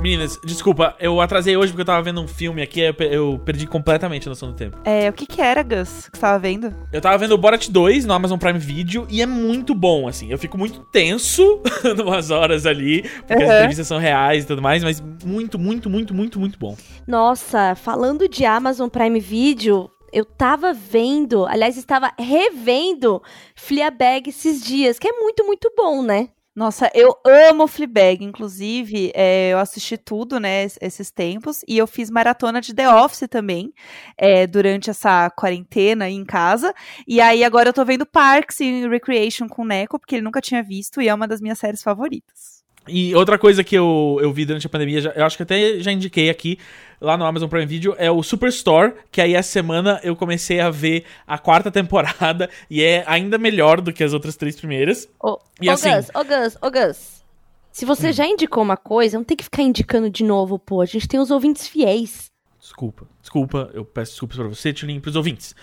Meninas, desculpa, eu atrasei hoje porque eu tava vendo um filme aqui, eu pe- eu perdi completamente a noção do tempo. É, o que que era, Gus, que você tava vendo? Eu tava vendo o Borat 2 no Amazon Prime Video e é muito bom, assim. Eu fico muito tenso numas horas ali, porque as Uhum. entrevistas são reais e tudo mais, mas muito, muito, muito, muito, muito bom. Nossa, falando de Amazon Prime Video, eu tava vendo, aliás, estava revendo Fleabag esses dias, que é muito, muito bom, né? Nossa, eu amo Fleabag, inclusive, é, eu assisti tudo, né, es- esses tempos, e eu fiz maratona de The Office também, é, durante essa quarentena em casa, e aí agora eu tô vendo Parks and Recreation com o Neco, porque ele nunca tinha visto, e é uma das minhas séries favoritas. E outra coisa que eu, eu vi durante a pandemia, já- eu acho que até já indiquei aqui, lá no Amazon Prime Video, é o Superstore, que aí essa semana eu comecei a ver a quarta temporada, e é ainda melhor do que as outras três primeiras. Ô, ô assim- Hum. Gus, ô Gus, ô Gus. Se você já indicou uma coisa, não tem que ficar indicando de novo, pô. A gente tem os ouvintes fiéis. Desculpa, desculpa, eu peço desculpas pra você, Tulin, pros ouvintes.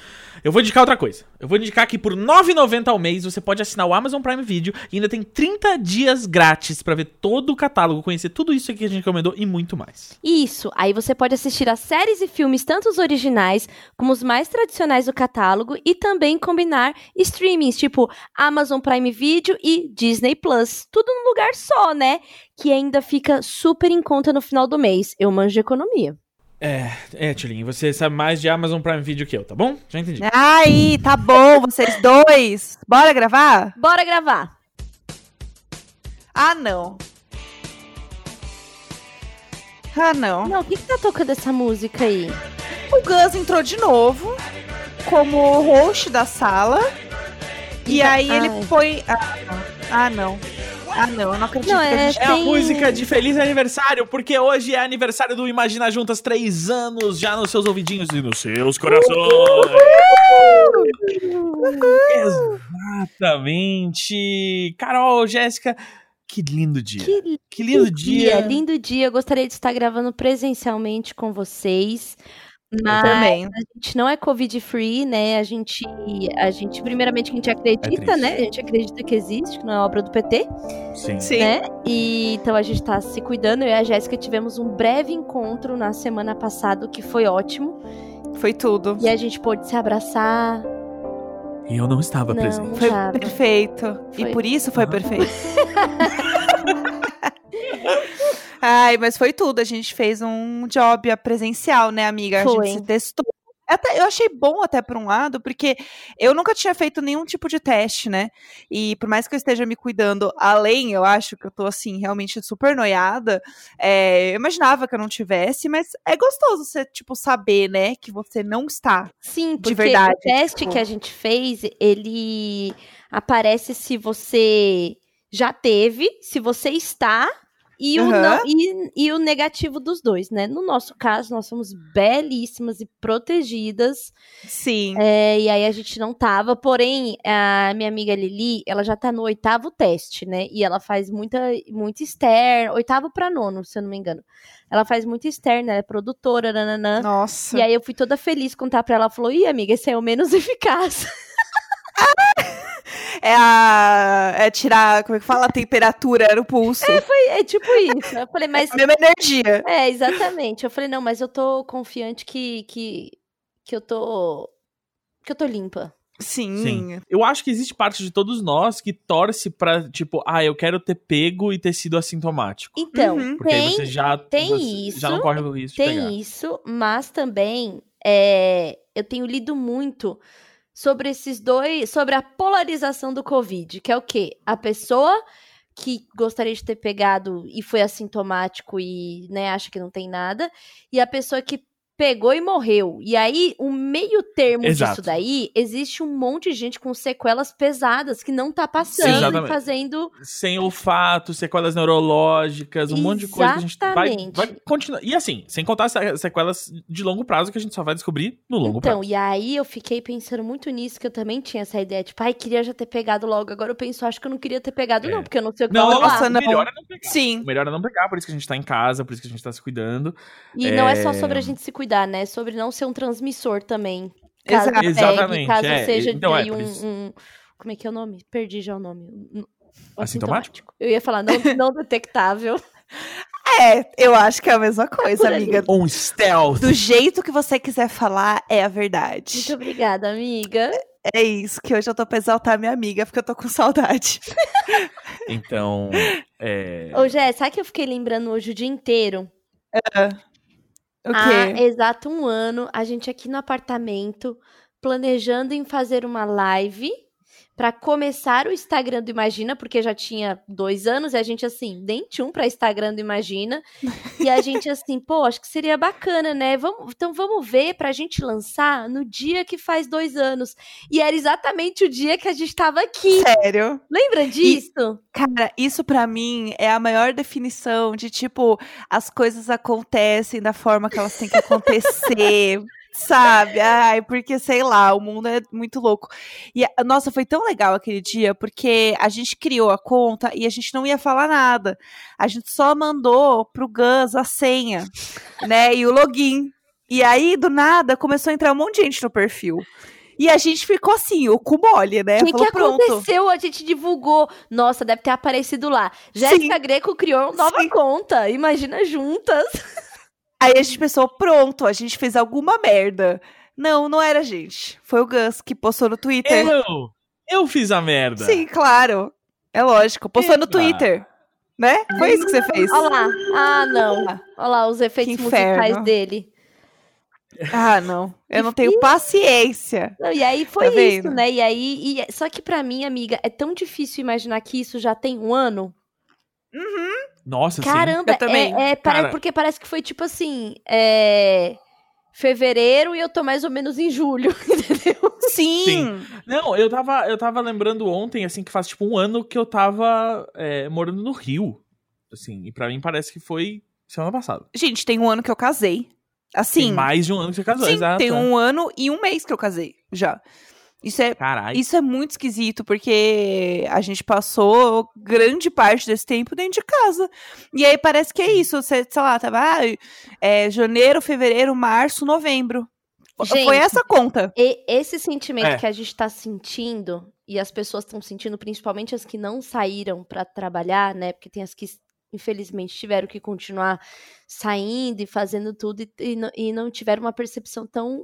Eu vou indicar outra coisa. Eu vou indicar que por R$ 9,90 ao mês você pode assinar o Amazon Prime Video e ainda tem 30 dias grátis pra ver todo o catálogo, conhecer tudo isso aqui que a gente recomendou e muito mais. Isso, aí você pode assistir a séries e filmes, tanto os originais como os mais tradicionais do catálogo, e também combinar streamings, tipo Amazon Prime Video e Disney Plus. Tudo num lugar só, né? Que ainda fica super em conta no final do mês. Eu manjo economia. É, é, Tulin, você sabe mais de Amazon Prime Video que eu, tá bom? Já entendi. Aí, tá bom, vocês dois, bora gravar? Bora gravar! Ah, não. Ah, não. Não, o que, que tá tocando essa música aí? O Gus entrou de novo como host da sala. E, E- aí ai. ele foi. Ah, não. Ah, não, eu não acredito Não, que a é- gente. É a música de feliz aniversário, porque hoje é aniversário do Imagina Juntas, três anos já nos seus ouvidinhos e nos seus corações. Exatamente. Carol, Jéssica, que lindo dia. Que Que lindo dia. Lindo dia. Eu gostaria de estar gravando presencialmente com vocês. Mas também. a gente não é Covid free, né? A gente, a gente, primeiramente, a gente acredita, triste. né? A gente acredita que existe, que não é obra do PT, Sim. Sim. né? E então a gente tá se cuidando. Eu e a Jéssica tivemos um breve encontro na semana passada, o que foi ótimo. Foi tudo. E a gente pôde se abraçar. E eu não estava Não, presente. Foi perfeito. Foi. E por isso foi Ah. perfeito. Ai, mas foi tudo. A gente fez um job presencial, né, amiga? A Foi. gente se testou. Até, eu achei bom até por um lado, porque eu nunca tinha feito nenhum tipo de teste, né? E por mais que eu esteja me cuidando além, eu acho que eu tô, assim, realmente super noiada. é, eu imaginava que eu não tivesse, mas é gostoso você, tipo, saber, né, que você não está. Sim, De porque verdade, o teste tipo- que a gente fez, ele aparece se você já teve, se você está e, o, Aham. não- e, e o negativo dos dois, né? No nosso caso, nós somos belíssimas e protegidas, Sim. é, e aí a gente não tava, porém, a minha amiga Lili, ela já tá no oitavo teste, né? E ela faz muita, muito externo, oitavo pra nono, se eu não me engano. Ela faz muito externo, ela é produtora, nananã. Nossa. E aí eu fui toda feliz contar pra ela, ela falou, ih, amiga, esse é o menos eficaz. É a. É tirar, como é que fala? A temperatura no pulso. Foi, é tipo isso. Eu falei, mas... A mesma energia. É, exatamente. Eu falei, não, mas eu tô confiante que, que, que eu tô... Que eu tô limpa. Sim. Sim. Eu acho que existe parte de todos nós que torce pra, tipo, ah, eu quero ter pego e ter sido assintomático. Então, Uhum. Porque tem, você já, tem você isso, já não corre o risco de pegar. tem isso, mas também é, eu tenho lido muito sobre esses dois, sobre a polarização do Covid, que é o quê? A pessoa que gostaria de ter pegado e foi assintomático e né, acha que não tem nada, e a pessoa que pegou e morreu. E aí, o meio termo Exato. disso daí, existe um monte de gente com sequelas pesadas que não tá passando e Exatamente. fazendo Sem olfato, sequelas neurológicas, um monte de coisa que a gente vai, Exatamente. vai continuar. E assim, sem contar se- sequelas de longo prazo que a gente só vai descobrir no longo Então, prazo. e aí eu fiquei pensando muito nisso, que eu também tinha essa ideia, tipo, ai, queria já ter pegado logo. Agora eu penso, acho que eu não queria ter pegado, É. não, porque eu não sei o que Não, nossa, não. melhor é não pegar. Sim. Melhor é não pegar, por isso que a gente tá em casa, por isso que a gente tá se cuidando. E não é só É. sobre a gente se cuidar, né? É sobre não ser um transmissor também. Caso Exato. pegue, Exatamente, caso é, seja então é um, um- Como é que é o nome? Perdi já o nome. Um- Assintomático? Eu ia falar não, não detectável. É, eu acho que é a mesma coisa, ali. amiga. Um stealth. Do jeito que você quiser falar, é a verdade. Muito obrigada, amiga. É isso, que hoje eu tô pra exaltar minha amiga, porque eu tô com saudade. Então, é... Ô, Jé, sabe que eu fiquei lembrando hoje o dia inteiro? Há exato um ano, a gente aqui no apartamento, planejando em fazer uma live pra começar o Instagram do Imagina, porque já tinha dois anos, e a gente assim, nem tinha um pra Instagram do Imagina. e a gente assim, pô, acho que seria bacana, né? Vamos, então vamos ver pra gente lançar no dia que faz dois anos. E era exatamente o dia que a gente tava aqui. Sério? Lembra disso? Cara, isso pra mim é a maior definição de tipo, as coisas acontecem da forma que elas têm que acontecer. Sabe? Ai, porque sei lá, o mundo é muito louco. E nossa, foi tão legal aquele dia, porque a gente criou a conta e a gente não ia falar nada. A gente só mandou pro Gus a senha, né? E o login. E aí, do nada, começou a entrar um monte de gente no perfil. E a gente ficou assim, o cu mole, né? O que, que Falou, pronto. aconteceu? A gente divulgou. Nossa, deve ter aparecido lá. Jéssica Greco criou uma nova Sim. conta. Imagina juntas. Aí a gente pensou, pronto, a gente fez alguma merda. Não, não era a gente. Foi o Gus que postou no Twitter. Eu, eu fiz a merda. Sim, claro. É lógico. Postou no Eba. Twitter. Né? Foi isso que você fez. Olha lá. Ah, não. Olha lá os efeitos musicais dele. Ah, não. Eu não tenho paciência. Não, e aí foi Tá isso, né? E aí. e- Só que pra mim, amiga, é tão difícil imaginar que isso já tem um ano. Nossa, sim. Caramba, Eu também. É, é, Cara. porque parece que foi tipo assim. É... Fevereiro e eu tô mais ou menos em julho, entendeu? Sim. Sim. Não, eu tava, eu tava lembrando ontem, assim, que faz tipo um ano que eu tava é, morando no Rio. Assim, e pra mim parece que foi semana passada. Gente, tem um ano que eu casei. Tem Assim. mais de um ano que você casou, sim, exato. tem um ano e um mês que eu casei já. Isso é. Isso é muito esquisito, porque a gente passou grande parte desse tempo dentro de casa. E aí parece que é isso. Você, sei lá, tava ah, é, janeiro, fevereiro, março, novembro. Gente. Foi essa conta. E esse sentimento É. que a gente tá sentindo, e as pessoas estão sentindo, principalmente as que não saíram pra trabalhar, né? Porque tem as que, infelizmente, tiveram que continuar saindo e fazendo tudo e, e não- e não tiveram uma percepção tão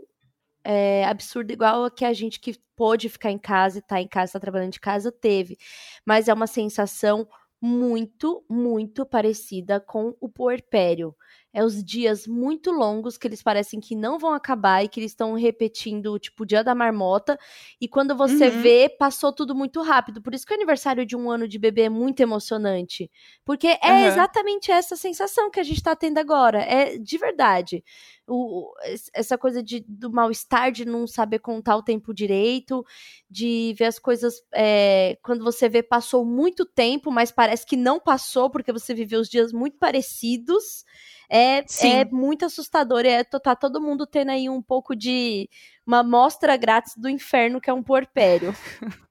é, absurda igual a que a gente que pôde ficar em casa e tá em casa, tá trabalhando de casa, teve. Mas é uma sensação muito, muito parecida com o puerpério. É os dias muito longos que eles parecem que não vão acabar e que eles estão repetindo, tipo, o dia da marmota. E quando você Uhum. vê, passou tudo muito rápido. Por isso que o aniversário de um ano de bebê é muito emocionante. Porque é Aham. exatamente essa sensação que a gente tá tendo agora. É de verdade. O, es- essa coisa de, do mal-estar de não saber contar o tempo direito, de ver as coisas. é, quando você vê, passou muito tempo, mas parece que não passou, porque você viveu os dias muito parecidos. É, Sim. é muito assustador. É, tá todo mundo tendo aí um pouco de uma amostra grátis do inferno, que é um puerpério.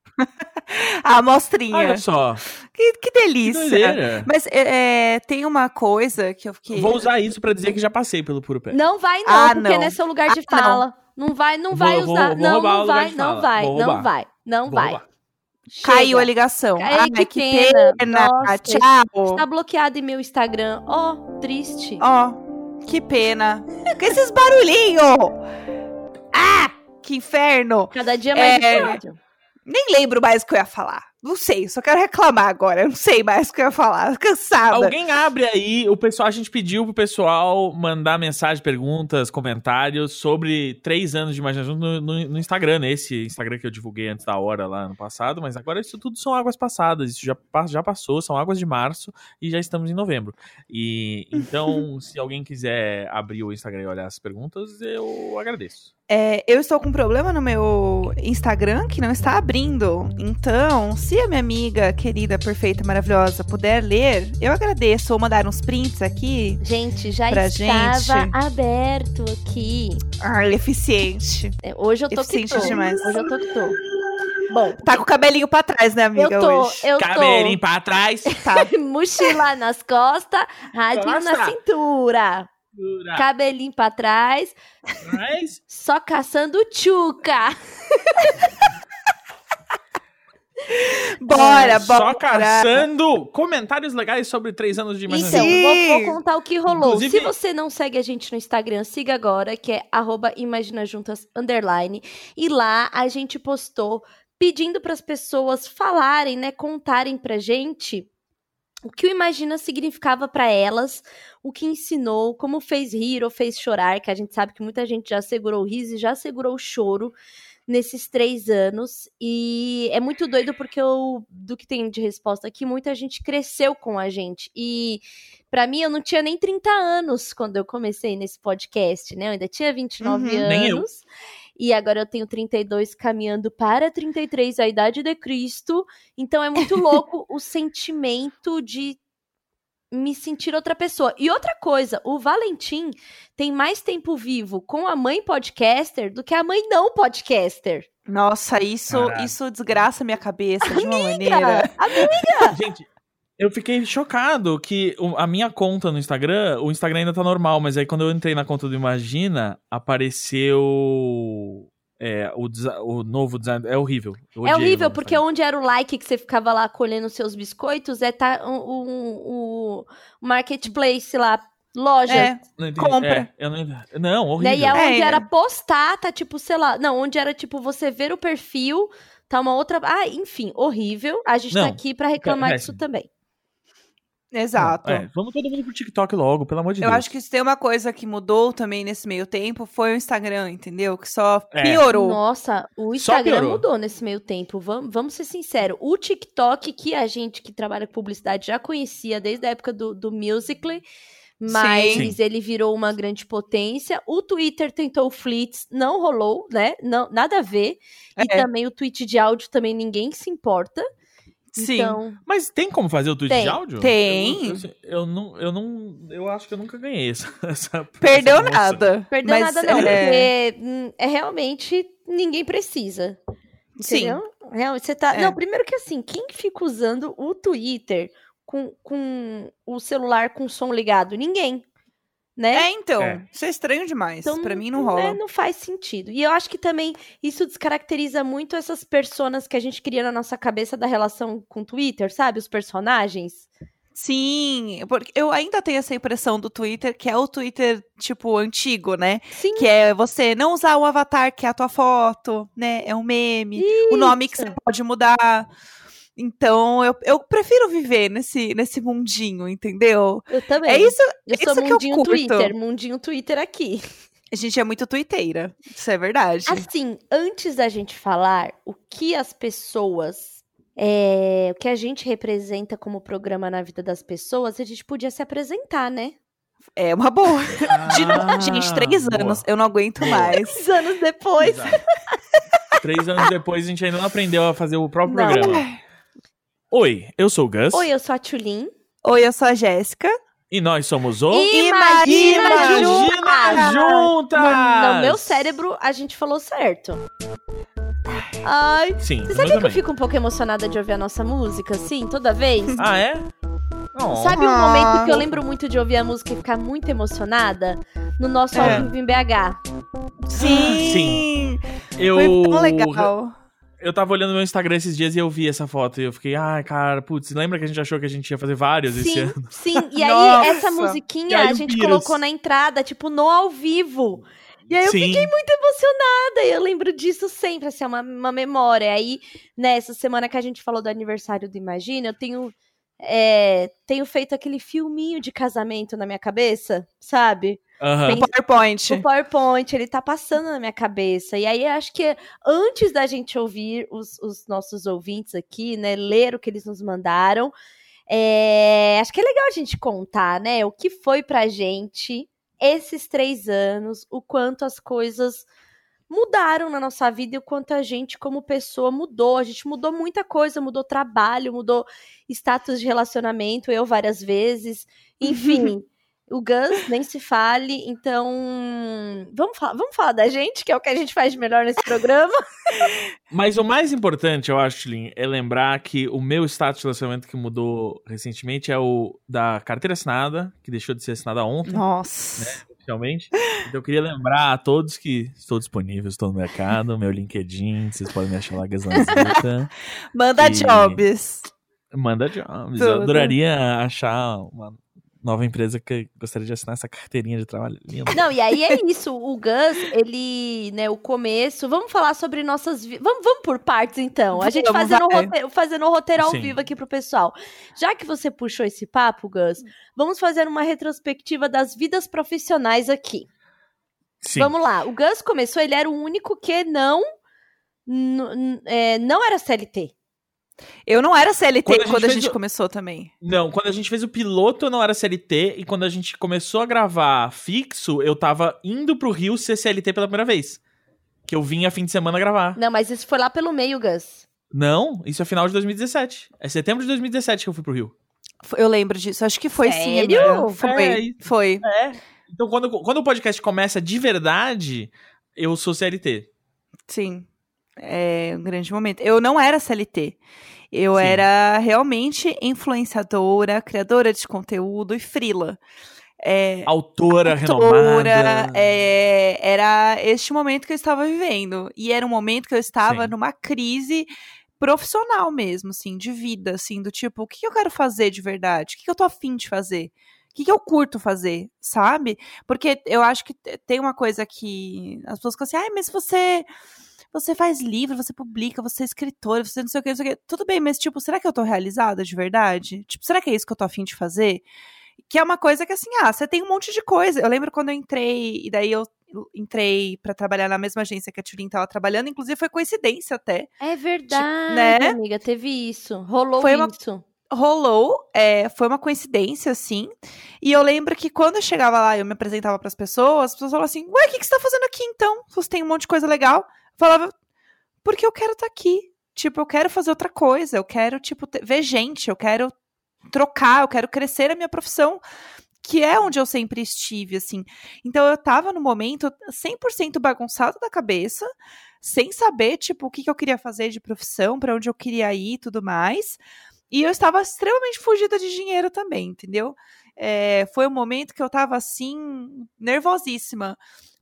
A amostrinha. Olha só, Que, que que delícia. doideira. Mas é, é, tem uma coisa que eu fiquei. Vou usar isso pra dizer que já passei pelo puro pé. Não vai, não, Ah, porque não. não é seu lugar de Ah, não. fala. Não vai, não Vou- vai vou- usar. vou não, roubar o não vai, não vai, Vou não vai, não Vou vai. Roubar. Caiu a Chega. ligação. Ai, Ai, que que pena. pena. Nossa, Tchau. Tá bloqueado em meu Instagram. Ó, triste. Ó, que pena. Com esses barulhinhos. Ah, que inferno. Cada dia mais É. difícil. Nem lembro mais o que eu ia falar. Não sei, só quero reclamar agora. Eu não sei mais o que eu ia falar. Cansada. Alguém abre aí, o pessoal, a gente pediu pro pessoal mandar mensagem, perguntas, comentários sobre três anos de imaginação no, no- no Instagram, né? Esse Instagram que eu divulguei antes da hora lá no passado, mas agora isso tudo são águas passadas, isso já, já passou, são águas de março e já estamos em novembro. E então, se alguém quiser abrir o Instagram e olhar as perguntas, eu agradeço. É, eu estou com um problema no meu Instagram que não está abrindo. Então, se a minha amiga querida, perfeita, maravilhosa puder ler, eu agradeço. Ou mandar uns prints aqui. Gente, já Pra estava gente. aberto aqui. Ai, eficiente. É, Hoje eu tô que Eficiente tô. demais. Hoje eu tô que tô. Bom, Tá com o cabelinho pra trás, né, eu amiga? tô, hoje. eu Cabelinho pra trás. Tá. tô. Mochila nas costas, radinho na cintura. Cintura. cabelinho pra trás, Mas, só caçando tchuca. Bora, bora. Só caçando comentários legais sobre três anos de Então, vou, vou contar o que rolou. Inclusive- Se você não segue a gente no Instagram, siga agora, que é arroba imaginajuntas, underline. E lá a gente postou pedindo para as pessoas falarem, né, contarem pra gente o que o Imagina significava para elas, o que ensinou, como fez rir ou fez chorar, que a gente sabe que muita gente já segurou o riso e já segurou o choro nesses três anos. E é muito doido porque eu, do que tem de resposta aqui, muita gente cresceu com a gente. E Pra mim, eu não tinha nem 30 anos quando eu comecei nesse podcast, né? Eu ainda tinha 29 Uhum. anos. Nem eu. E agora eu tenho 32 caminhando para 33, a idade de Cristo. Então é muito louco o sentimento de me sentir outra pessoa. E outra coisa, o Valentim tem mais tempo vivo com a mãe podcaster do que a mãe não podcaster. Nossa, isso, Caraca. isso desgraça minha cabeça de uma maneira. Gente, eu fiquei chocado que a minha conta no Instagram, o Instagram ainda tá normal, mas aí quando eu entrei na conta do Imagina, apareceu é, o, o novo design. É horrível. É horrível, porque onde era o like que você ficava lá colhendo seus biscoitos, é tá o, o, o marketplace lá, loja. É, Não compra. É, eu não, não, horrível. E aonde É. era postar, tá tipo, sei lá. Não, onde era tipo você ver o perfil, tá uma outra. Ah, enfim, horrível. A gente tá Não, aqui pra reclamar disso péssimo. também. Exato. É, vamos todo mundo pro TikTok logo, pelo amor de Eu Deus. acho que se tem uma coisa que mudou também nesse meio tempo foi o Instagram, entendeu? Que só É. piorou. Nossa, o Instagram mudou nesse meio tempo. Vamos, vamos ser sinceros. O TikTok, que a gente que trabalha com publicidade já conhecia desde a época do, do Musical.ly, mas Sim. ele virou uma grande potência. O Twitter tentou o Flits, não rolou, né? Não, nada a ver. E É. também o tweet de áudio também ninguém se importa. Sim. Então, Mas tem como fazer o tweet Tem. de áudio? Tem. Eu, eu, eu não, eu não. Eu acho que eu nunca ganhei essa. essa Perdeu essa nada. perdeu Mas, nada não, é, porque hum, é realmente ninguém precisa. Sim. Entendeu? Realmente, você tá. É. Não, primeiro que assim, quem fica usando o Twitter com, com o celular com som ligado? Ninguém. Né? É, então. É. Isso é estranho demais. Então, pra mim não né, rola. não faz sentido. E eu acho que também isso descaracteriza muito essas personas que a gente cria na nossa cabeça da relação com o Twitter, sabe? Os personagens. Sim, porque eu ainda tenho essa impressão do Twitter, que é o Twitter, tipo, antigo, né? Sim. Que é você não usar o avatar, que é a tua foto, né? É um meme. O nome que Isso. você pode mudar. Então, eu, eu prefiro viver nesse, nesse mundinho, entendeu? Eu também. É isso. Eu sou isso que eu mundinho curto. Twitter, mundinho Twitter aqui. A gente é muito twitteira. Isso é verdade. Assim, antes da gente falar o que as pessoas. é, o que a gente representa como programa na vida das pessoas, a gente podia se apresentar, né? É uma boa. De novo, Ah, gente, três boa. anos. Eu não aguento mais. Seis anos depois. Três anos depois a gente ainda não aprendeu a fazer o próprio Não. programa. Oi, eu sou o Gus. Oi, eu sou a Tulin. Oi, eu sou a Jéssica. E nós somos o. Imagina, Imagina Juntas! No meu cérebro, a gente falou certo. Ai, Sim, você sabia meu que eu também. fico um pouco emocionada de ouvir a nossa música, assim, toda vez? Ah, é? Oh. Sabe um momento que eu lembro muito de ouvir a música e ficar muito emocionada? No nosso É. ao vivo em BH. Sim. Sim. Eu, Foi tão legal. Eu tava olhando meu Instagram esses dias e eu vi essa foto. E eu fiquei, ai, cara, putz, lembra que a gente achou que a gente ia fazer vários esse Sim, ano? sim. E aí, Nossa. essa musiquinha aí a gente colocou na entrada, tipo, no ao vivo. E aí eu Sim. fiquei muito emocionada e eu lembro disso sempre, assim, é uma, uma memória. Aí, nessa semana que a gente falou do aniversário do Imagina, eu tenho, é, tenho feito aquele filminho de casamento na minha cabeça, sabe? Aham. Tem- PowerPoint. O PowerPoint, ele tá passando na minha cabeça. E aí, eu acho que antes da gente ouvir os, os nossos ouvintes aqui, né, ler o que eles nos mandaram, é, acho que é legal a gente contar, né, o que foi pra gente esses três anos, o quanto as coisas mudaram na nossa vida e o quanto a gente, como pessoa, mudou. A gente mudou muita coisa, mudou trabalho, mudou status de relacionamento, eu várias vezes. Enfim. O Gus nem se fale, então vamos falar, vamos falar da gente, que é o que a gente faz de melhor nesse programa. Mas o mais importante, eu acho, Lin, é lembrar que o meu status de relacionamento que mudou recentemente é o da carteira assinada, que deixou de ser assinada ontem. Nossa. Né, oficialmente. Então eu queria lembrar a todos que estou disponível, estou no mercado, meu LinkedIn, vocês podem me achar lá Gaslanzita. Manda e... jobs. Manda jobs. Tudo. Eu adoraria achar uma nova empresa que gostaria de assinar essa carteirinha de trabalho. Lindo. Não, e aí é isso. O Gus, ele, né, o começo. Vamos falar sobre nossas. Vamos, vamos por partes, então. A gente fazendo o roteiro, fazendo roteiro ao Sim. vivo aqui pro pessoal. Já que você puxou esse papo, Gus, vamos fazer uma retrospectiva das vidas profissionais aqui. Sim. Vamos lá. O Gus começou, ele era o único que não. É, não era CLT. Eu não era CLT quando a gente, quando a gente o... começou também. Não, quando a gente fez o piloto eu não era CLT e quando a gente começou a gravar fixo, eu tava indo pro Rio ser CLT pela primeira vez. Que eu vinha fim de semana gravar. Não, mas isso foi lá pelo meio, Gus. Não, isso é final de 2017. É setembro de 2017 que eu fui pro Rio. Eu lembro disso, acho que foi Sério? sim. Foi, é, foi. É. Então quando, quando o podcast começa de verdade, eu sou CLT. Sim é um grande momento. Eu não era CLT. Eu Sim. era realmente influenciadora, criadora de conteúdo e frila. É, autora, autora renomada. É, era este momento que eu estava vivendo. E era um momento que eu estava Sim. numa crise profissional mesmo, assim, de vida, assim, do tipo, o que eu quero fazer de verdade? O que eu tô afim de fazer? O que eu curto fazer, sabe? Porque eu acho que tem uma coisa que as pessoas ficam assim, ai, mas você você faz livro, você publica, você é escritora, você não sei o que, não sei o que. Tudo bem, mas, tipo, será que eu tô realizada de verdade? Tipo, será que é isso que eu tô afim de fazer? Que é uma coisa que, assim, ah, você tem um monte de coisa. Eu lembro quando eu entrei, e daí eu entrei para trabalhar na mesma agência que a Tulin tava trabalhando, inclusive foi coincidência até. É verdade, né? amiga, teve isso. Rolou foi isso. Uma rolou, é, foi uma coincidência, assim. E eu lembro que quando eu chegava lá e eu me apresentava para as pessoas, as pessoas falavam assim: Ué, o que, que você tá fazendo aqui então? Você tem um monte de coisa legal falava, porque eu quero estar tá aqui. Tipo, eu quero fazer outra coisa, eu quero, tipo, ter, ver gente, eu quero trocar, eu quero crescer a minha profissão, que é onde eu sempre estive, assim. Então eu tava no momento 100% bagunçado da cabeça, sem saber, tipo, o que, que eu queria fazer de profissão, para onde eu queria ir e tudo mais. E eu estava extremamente fugida de dinheiro também, entendeu? É, foi um momento que eu tava assim, nervosíssima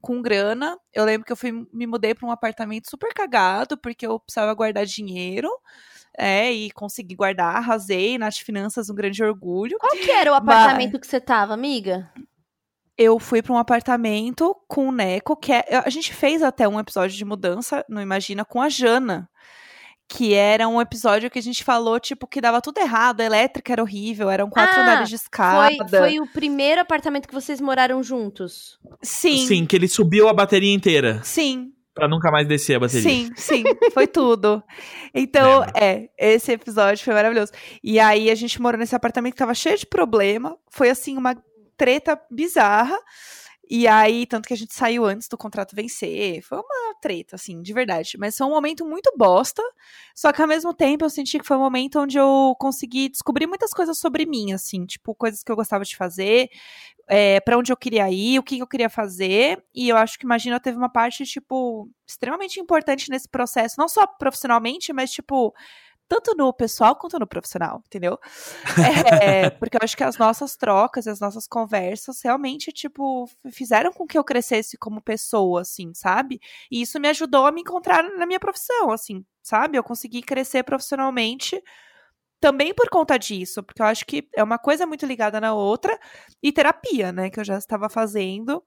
com grana. Eu lembro que eu fui me mudei para um apartamento super cagado, porque eu precisava guardar dinheiro. É, e consegui guardar, arrasei nas finanças, um grande orgulho. Qual que era o apartamento Mas... que você tava, amiga? Eu fui para um apartamento com o Neco, que é, a gente fez até um episódio de mudança, não imagina, com a Jana que era um episódio que a gente falou, tipo, que dava tudo errado, a elétrica era horrível, eram quatro ah, andares de escada. Foi, foi o primeiro apartamento que vocês moraram juntos? Sim. Sim, que ele subiu a bateria inteira. Sim. Pra nunca mais descer a bateria. Sim, sim, foi tudo. Então, é, esse episódio foi maravilhoso. E aí a gente morou nesse apartamento que tava cheio de problema, foi assim, uma treta bizarra. E aí, tanto que a gente saiu antes do contrato vencer. Foi uma treta, assim, de verdade. Mas foi um momento muito bosta. Só que ao mesmo tempo eu senti que foi um momento onde eu consegui descobrir muitas coisas sobre mim, assim, tipo, coisas que eu gostava de fazer, é, para onde eu queria ir, o que eu queria fazer. E eu acho que Imagina teve uma parte, tipo, extremamente importante nesse processo, não só profissionalmente, mas, tipo, tanto no pessoal quanto no profissional, entendeu? É, porque eu acho que as nossas trocas, as nossas conversas realmente, tipo, fizeram com que eu crescesse como pessoa, assim, sabe? E isso me ajudou a me encontrar na minha profissão, assim, sabe? Eu consegui crescer profissionalmente também por conta disso, porque eu acho que é uma coisa muito ligada na outra, e terapia, né, que eu já estava fazendo,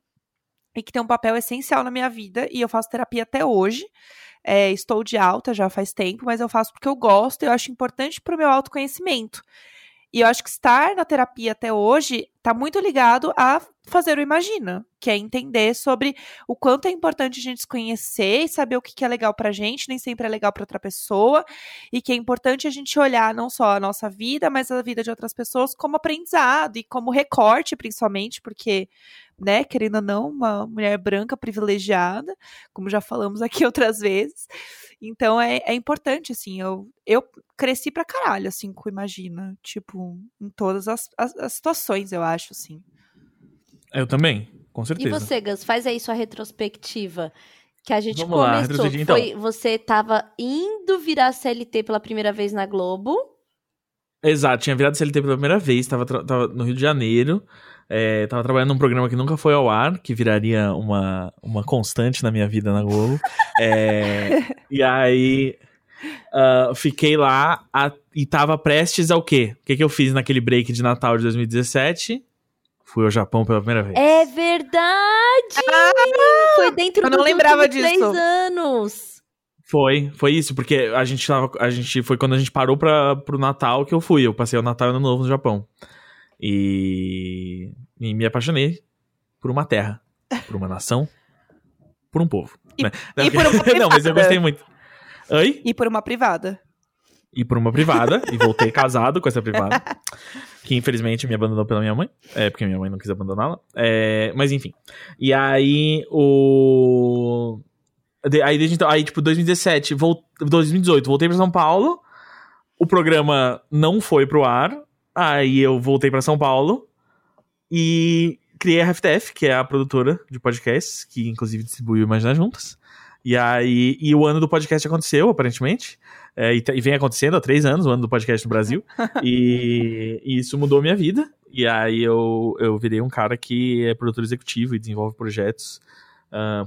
e que tem um papel essencial na minha vida, e eu faço terapia até hoje. É, estou de alta já faz tempo, mas eu faço porque eu gosto e eu acho importante para o meu autoconhecimento. E eu acho que estar na terapia até hoje está muito ligado a fazer o Imagina, que é entender sobre o quanto é importante a gente se conhecer e saber o que é legal pra gente, nem sempre é legal para outra pessoa, e que é importante a gente olhar não só a nossa vida, mas a vida de outras pessoas como aprendizado e como recorte, principalmente, porque né, querendo ou não, uma mulher branca privilegiada, como já falamos aqui outras vezes. Então é, é importante, assim, eu, eu cresci pra caralho, assim, com Imagina, tipo, em todas as, as, as situações, eu acho, assim. Eu também, com E certeza. você, Gus, faz aí sua retrospectiva. Que a gente Vamos lá, começou. retrospectiva, então. Foi, você tava indo virar CLT pela primeira vez na Globo. Exato, tinha virado CLT pela primeira vez, tava, no Rio de Janeiro. É, tava trabalhando num programa que nunca foi ao ar, que viraria uma, uma constante na minha vida na Globo. É, e aí ah, fiquei lá a- e tava prestes ao quê? O que, que eu fiz naquele break de Natal de 2017? Fui ao Japão pela primeira vez. É verdade! Foi dentro eu não dos lembrava disso. anos. Foi, foi isso, porque a gente tava. A gente foi quando a gente parou pra, pro Natal que eu fui. Eu passei o Natal e Ano Novo no Japão. E, e me apaixonei por uma terra, por uma nação, por um povo. E- né? e por uma Não, mas eu privada. gostei muito. Oi? E por uma privada. E por uma privada, e voltei casado com essa privada. Que infelizmente me abandonou pela minha mãe. É, porque minha mãe não quis abandoná-la. É, mas enfim. E aí, o. Aí, desde então, aí, tipo, 2017, vol... 2018, voltei pra São Paulo. O programa não foi pro ar. Aí eu voltei pra São Paulo. E criei a FTF, que é a produtora de podcasts, que inclusive distribui o Imagina Juntas. E aí, e o ano do podcast aconteceu, aparentemente. É, e, e vem acontecendo há três anos, o ano do podcast no Brasil. e, e isso mudou minha vida. E aí eu, eu virei um cara que é produtor executivo e desenvolve projetos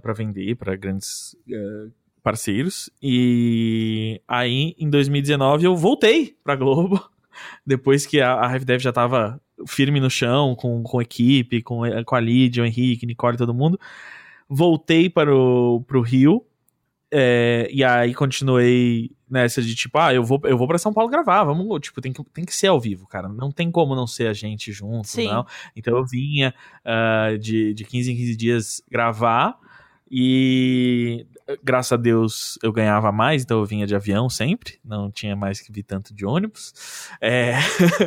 para vender para grandes ah, parceiros. E aí, em 2019, eu voltei pra Globo. Depois que a, a RevDev já tava firme no chão, com, com equipe, com, com a Lídia, o Henrique, Nicole, todo mundo. Voltei para o pro Rio. é, e aí continuei nessa de tipo, ah, eu vou, eu vou para São Paulo gravar, vamos, tipo, tem que, tem que ser ao vivo, cara. Não tem como não ser a gente junto, Sim. não. Então eu vinha ah, de, de 15 em 15 dias gravar e graças a Deus eu ganhava mais, então eu vinha de avião sempre, não tinha mais que vir tanto de ônibus. É,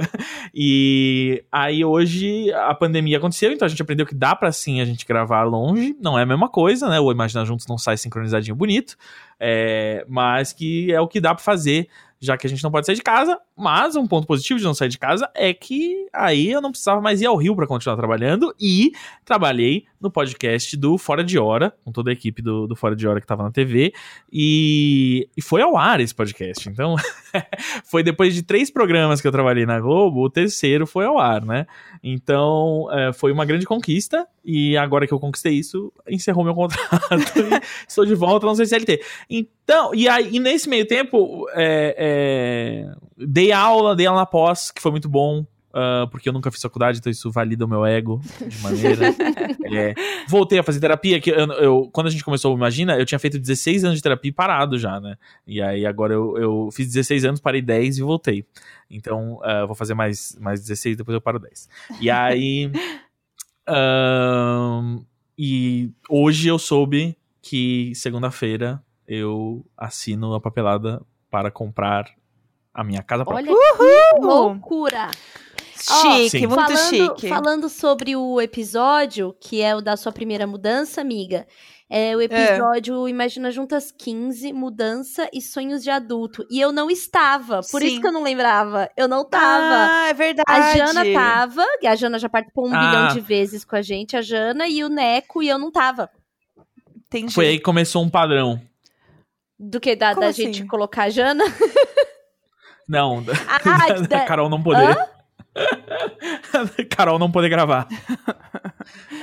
e aí hoje a pandemia aconteceu, então a gente aprendeu que dá pra sim a gente gravar longe, não é a mesma coisa, né? O Imagina Juntos não sai sincronizadinho bonito, é, mas que é o que dá pra fazer, já que a gente não pode sair de casa. Mas um ponto positivo de não sair de casa é que aí eu não precisava mais ir ao Rio pra continuar trabalhando e trabalhei no podcast do Fora de Hora, com toda a equipe do, do Fora de Hora que tava na TV, e, e foi ao ar esse podcast. Então, foi depois de três programas que eu trabalhei na Globo, o terceiro foi ao ar, né? Então, é, foi uma grande conquista, e agora que eu conquistei isso, encerrou meu contrato estou de volta no CLT. Então, e aí, e nesse meio tempo, é, é, dei aula, dei aula na pós, que foi muito bom. ah, porque eu nunca fiz faculdade, então isso valida o meu ego de maneira. É, voltei a fazer terapia, que eu, eu- quando a gente começou, imagina, eu tinha feito 16 anos de terapia parado já, né? E aí agora eu, eu fiz 16 anos, parei 10 e voltei. Então, eu vou fazer mais, mais 16, depois eu paro 10. E aí. ahn, e hoje eu soube que segunda-feira eu assino a papelada para comprar a minha casa própria. Olha que loucura! Chique, Sim. muito falando, chique. falando sobre o episódio, que é o da sua primeira mudança, amiga. É o episódio Imagina Juntas 15, Mudança e Sonhos de Adulto. E eu não estava, por Sim. isso que eu não lembrava. Eu não tava. Ah, é verdade. A Jana tava, e a Jana já participou um Ah. bilhão de vezes com a gente, a Jana e o Neco, e eu não tava. Entendi. Foi aí que começou um padrão. Do que da, da assim? gente colocar a Jana? Não, da, Ah, da da- Carol não poder. Carol não poder gravar.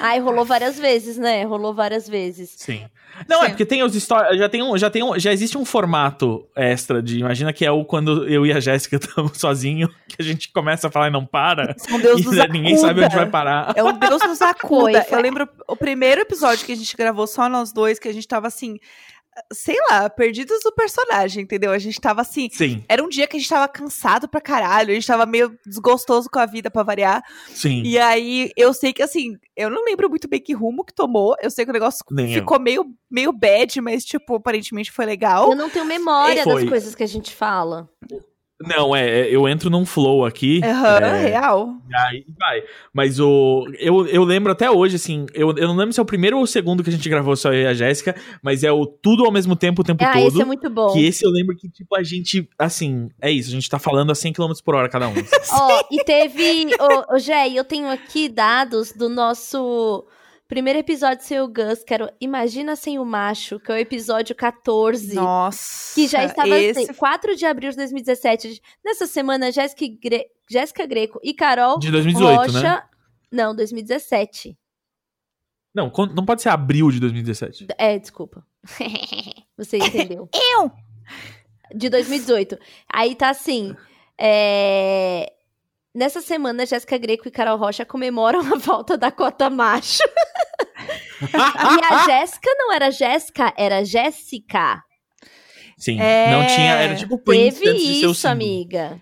Ai, rolou várias vezes, né? Rolou várias vezes. Sim. Não, é Sim. porque tem os histórias. Já tem um, já tem um, já existe um formato extra de. Imagina que é o quando eu e a Jéssica estamos sozinhos, que a gente começa a falar e não para. São Deus e nos ninguém sabe onde acuda. vai parar. É um Deus nos acuda. Foi, foi. Eu lembro o primeiro episódio que a gente gravou só nós dois, que a gente tava assim, sei lá, perdidos do personagem, entendeu? A gente tava assim. Sim, Era um dia que a gente tava cansado pra caralho, a gente tava meio desgostoso com a vida pra variar. sim. E aí, eu sei que assim, eu não lembro muito bem que rumo que tomou. Eu sei que o negócio Nem eu. ficou meio, meio bad, mas, tipo, aparentemente foi legal. Eu não tenho memória Foi. das coisas que a gente fala. Não, é, é, eu entro num flow aqui. Aham, é, real. e aí vai. Mas o. Eu, eu lembro até hoje, assim. Eu, eu não lembro se é o primeiro ou o segundo que a gente gravou só eu e a Jéssica, mas é o tudo ao mesmo tempo o tempo Ah, todo. esse é muito bom. Que esse eu lembro que, tipo, a gente, assim, é isso, a gente tá falando a 100 km por hora cada um. Ó, e teve. Ô, ô, Jé, eu tenho aqui dados do nosso primeiro episódio sem o Gus, que era o Imagina Sem o Macho, que é o episódio 14. Nossa. Que já estava esse... assim, 4 de abril de 2017. Nessa semana, Jéssica Gre... Jéssica Greco e Carol De 2018, Rocha. né? Não, 2017. Não, não pode ser abril de 2017. É, desculpa. Você entendeu. Eu! De 2018. Aí tá assim. é, Nessa semana, Jéssica Greco e Carol Rocha comemoram a volta da cota macho. e a Jéssica não era Jéssica, era Jéssica. Sim, É, não tinha, era tipo Prince Teve isso, amiga.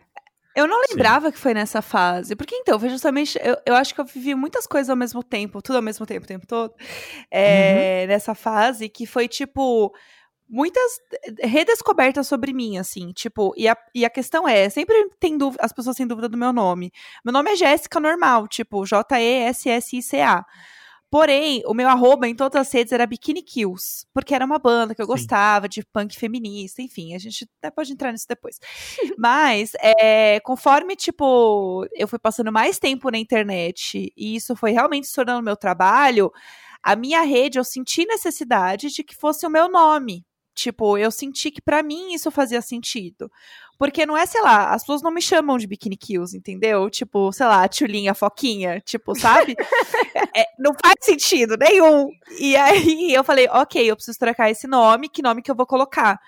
Eu não lembrava que foi nessa fase. Porque então, foi justamente. Eu, eu acho que eu vivi muitas coisas ao mesmo tempo, tudo ao mesmo tempo, o tempo todo. é, Nessa fase, que foi tipo. Muitas redescobertas sobre mim, assim, tipo, e a, e a questão é, sempre tem dúvida, as pessoas têm dúvida do meu nome. Meu nome é Jéssica normal, tipo, J-E-S-S-I-C-A. Porém, o meu arroba em todas as redes era Bikini Kills, porque era uma banda que eu Sim. gostava, de punk feminista, enfim, a gente até pode entrar nisso depois. Mas, é, conforme, tipo, eu fui passando mais tempo na internet e isso foi realmente se tornando meu trabalho, a minha rede, eu senti necessidade de que fosse o meu nome. Tipo, eu senti que pra mim isso fazia sentido. Porque não é, sei lá, as pessoas não me chamam de Bikini Kills, entendeu? Tipo, sei lá, a Tchulinha, a Foquinha, tipo, sabe? É, não faz sentido nenhum. E aí eu falei, ok, eu preciso trocar esse nome, que nome que eu vou colocar?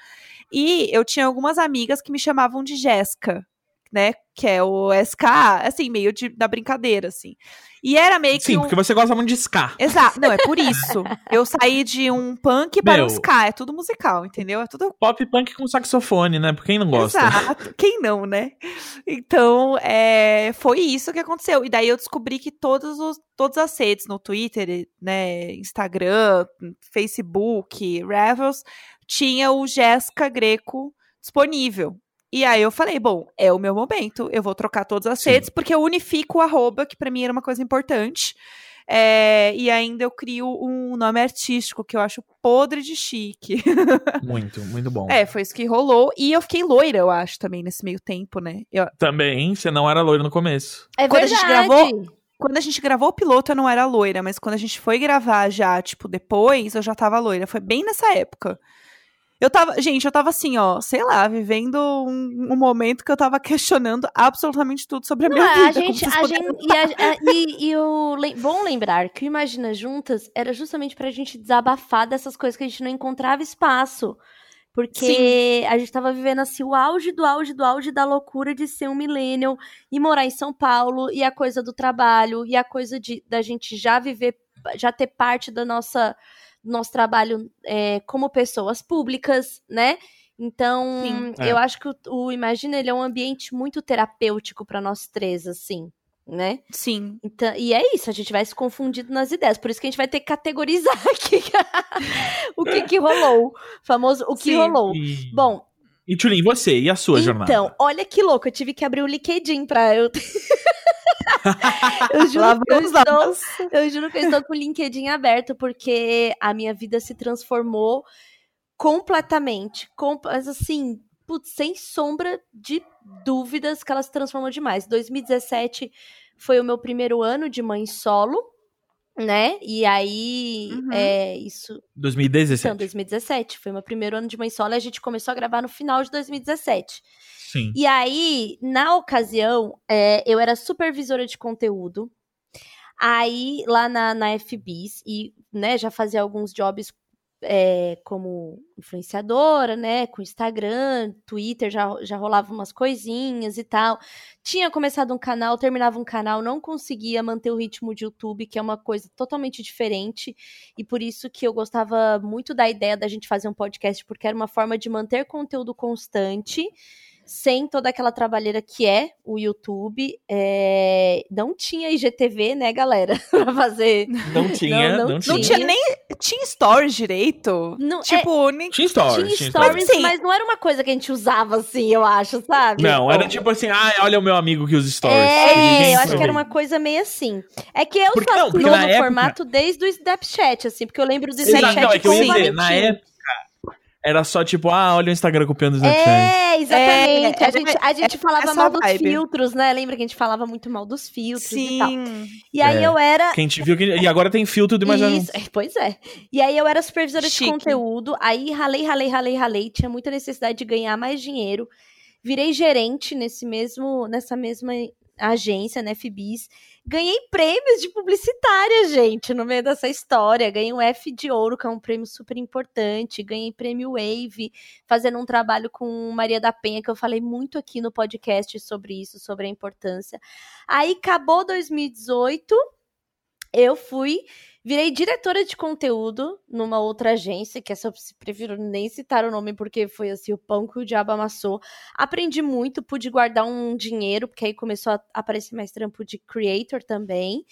E eu tinha algumas amigas que me chamavam de Jéssica, né? Que é o SK, assim, meio de, da brincadeira, assim. E era meio que Sim, um... porque você gosta muito de ska. Exato, não, é por isso. Eu saí de um punk para Meu. um ska, é tudo musical, entendeu? É tudo Pop punk com saxofone, né? Por quem não gosta? Exato. Quem não, né? Então, é, foi isso que aconteceu. E daí eu descobri que todos os, todas as redes no Twitter, né, Instagram, Facebook, Revels, tinha o Jéssica Greco disponível. E aí eu falei, bom, é o meu momento, eu vou trocar todas as Sim. redes, porque eu unifico o arroba, que pra mim era uma coisa importante. É, e ainda eu crio um nome artístico, que eu acho podre de chique. Muito, muito bom. É, foi isso que rolou. E eu fiquei loira, eu acho, também, nesse meio tempo, né? Eu- Também, você não era loiro no começo. É Quando a verdade. gente gravou- quando a gente gravou o piloto, eu não era loira, mas quando a gente foi gravar já, tipo, depois, eu já tava loira. Foi bem nessa época. Eu tava, gente, eu tava assim, ó, sei lá, vivendo um, um momento que eu tava questionando absolutamente tudo sobre a Não, minha a vida. gente, a gente e, a- a- e- e o lem- bom lembrar que o Imagina Juntas era justamente pra gente desabafar dessas coisas que a gente não encontrava espaço. Porque a gente tava vivendo assim o auge do auge do auge da loucura de ser um millennial e morar em São Paulo e a coisa do trabalho e a coisa de da gente já viver, já ter parte da nossa nosso trabalho é, como pessoas públicas, né? Então, Sim. É. eu acho que o, o Imagina ele é um ambiente muito terapêutico pra nós três, assim, né? Sim. Então, e é isso, a gente vai se confundindo nas ideias. Por isso que a gente vai ter que categorizar aqui o que que rolou. Famoso, o que Sim. rolou. Bom, e Tulin, você e a sua jornada? então, olha que louco, eu tive que abrir o LinkedIn pra eu. eu juro Lá que eu estou eu juro que eu estou com o LinkedIn aberto porque a minha vida se transformou completamente. Com, mas assim, putz, sem sombra de dúvidas que ela se transformou demais. 2017 foi o meu primeiro ano de mãe solo, né? E aí, Uhum. é, isso 2017. então, 2017. Foi meu primeiro ano de mãe solo e a gente começou a gravar no final de 2017. Sim. E aí, na ocasião, é, eu era supervisora de conteúdo. Aí, lá na, na FBIS, e né, já fazia alguns jobs é, como influenciadora, né? Com Instagram, Twitter, já, já rolava umas coisinhas e tal. Tinha começado um canal, terminava um canal, não conseguia manter o ritmo de YouTube, que é uma coisa totalmente diferente. E por isso que eu gostava muito da ideia da gente fazer um podcast, porque era uma forma de manter conteúdo constante sem toda aquela trabalheira que é o YouTube. É... Não tinha IGTV, né, galera? pra fazer. Não tinha, não, não, não tinha. Não tinha nem. Tinha stories direito. Não, tipo, nem. Tinha stories. Tinha tinha stories, stories. mas não era uma coisa que a gente usava assim, eu acho, sabe? Não, era tipo assim, ah, olha o meu amigo que usa stories. É, eu acho que era uma coisa meio assim. É que eu Porque- só não, porque no na época- formato desde o Snapchat, assim, porque eu lembro do Sim. Snapchat Não, é que eu ia dizer, na época era só tipo, ah, olha o Instagram copiando o Snapchat. É, exatamente. É, a gente, a gente é falava essa mal dos vibe. filtros, né? Lembra que a gente falava muito mal dos filtros e tal. Sim. E aí É. eu era. Quem te viu, que... e agora tem filtro de mais Isso, é, pois é. E aí eu era supervisora Chique. de conteúdo, aí ralei, ralei, ralei, ralei, tinha muita necessidade de ganhar mais dinheiro. Virei gerente nesse mesmo, nessa mesma agência, né, FBIS. Ganhei prêmios de publicitária, gente, no meio dessa história. Ganhei um F de ouro, que é um prêmio super importante. Ganhei prêmio Wave, fazendo um trabalho com Maria da Penha, que eu falei muito aqui no podcast sobre isso, sobre a importância. Aí acabou 2018, eu fui Virei diretora de conteúdo numa outra agência, que essa eu prefiro nem citar o nome, porque foi assim, o pão que o diabo amassou. Aprendi muito, pude guardar um dinheiro, porque aí começou a aparecer mais trampo de creator também.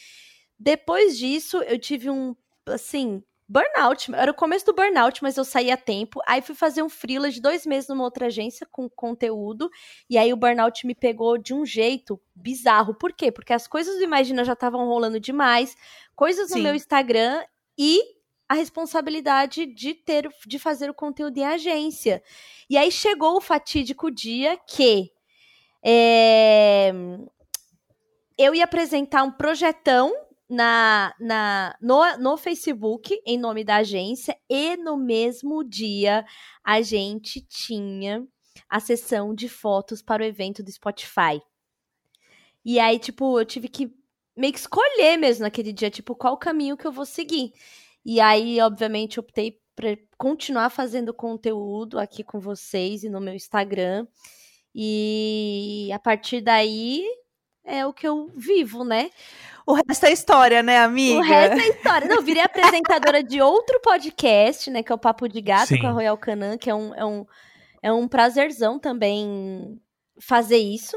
Depois disso, eu tive um, assim, burnout. Era o começo do burnout, mas eu saí a tempo. Aí fui fazer um freela de dois meses numa outra agência com conteúdo. E aí o burnout me pegou de um jeito bizarro. Por quê? Porque as coisas do Imagina já estavam rolando demais. Coisas no Sim. meu Instagram e a responsabilidade de ter de fazer o conteúdo em agência. E aí chegou o fatídico dia que é, eu ia apresentar um projetão na, na, no, no Facebook, em nome da agência, e no mesmo dia a gente tinha a sessão de fotos para o evento do Spotify. E aí, tipo, eu tive que meio que escolher mesmo naquele dia, tipo, qual caminho que eu vou seguir. E aí, obviamente, optei para continuar fazendo conteúdo aqui com vocês e no meu Instagram. E a partir daí é o que eu vivo, né? O resto é história, né, amiga? O resto é história. Não, eu virei apresentadora de outro podcast, né? Que é o Papo de Gato Sim. com a Royal Canan, que é um, é, um, é um prazerzão também fazer isso.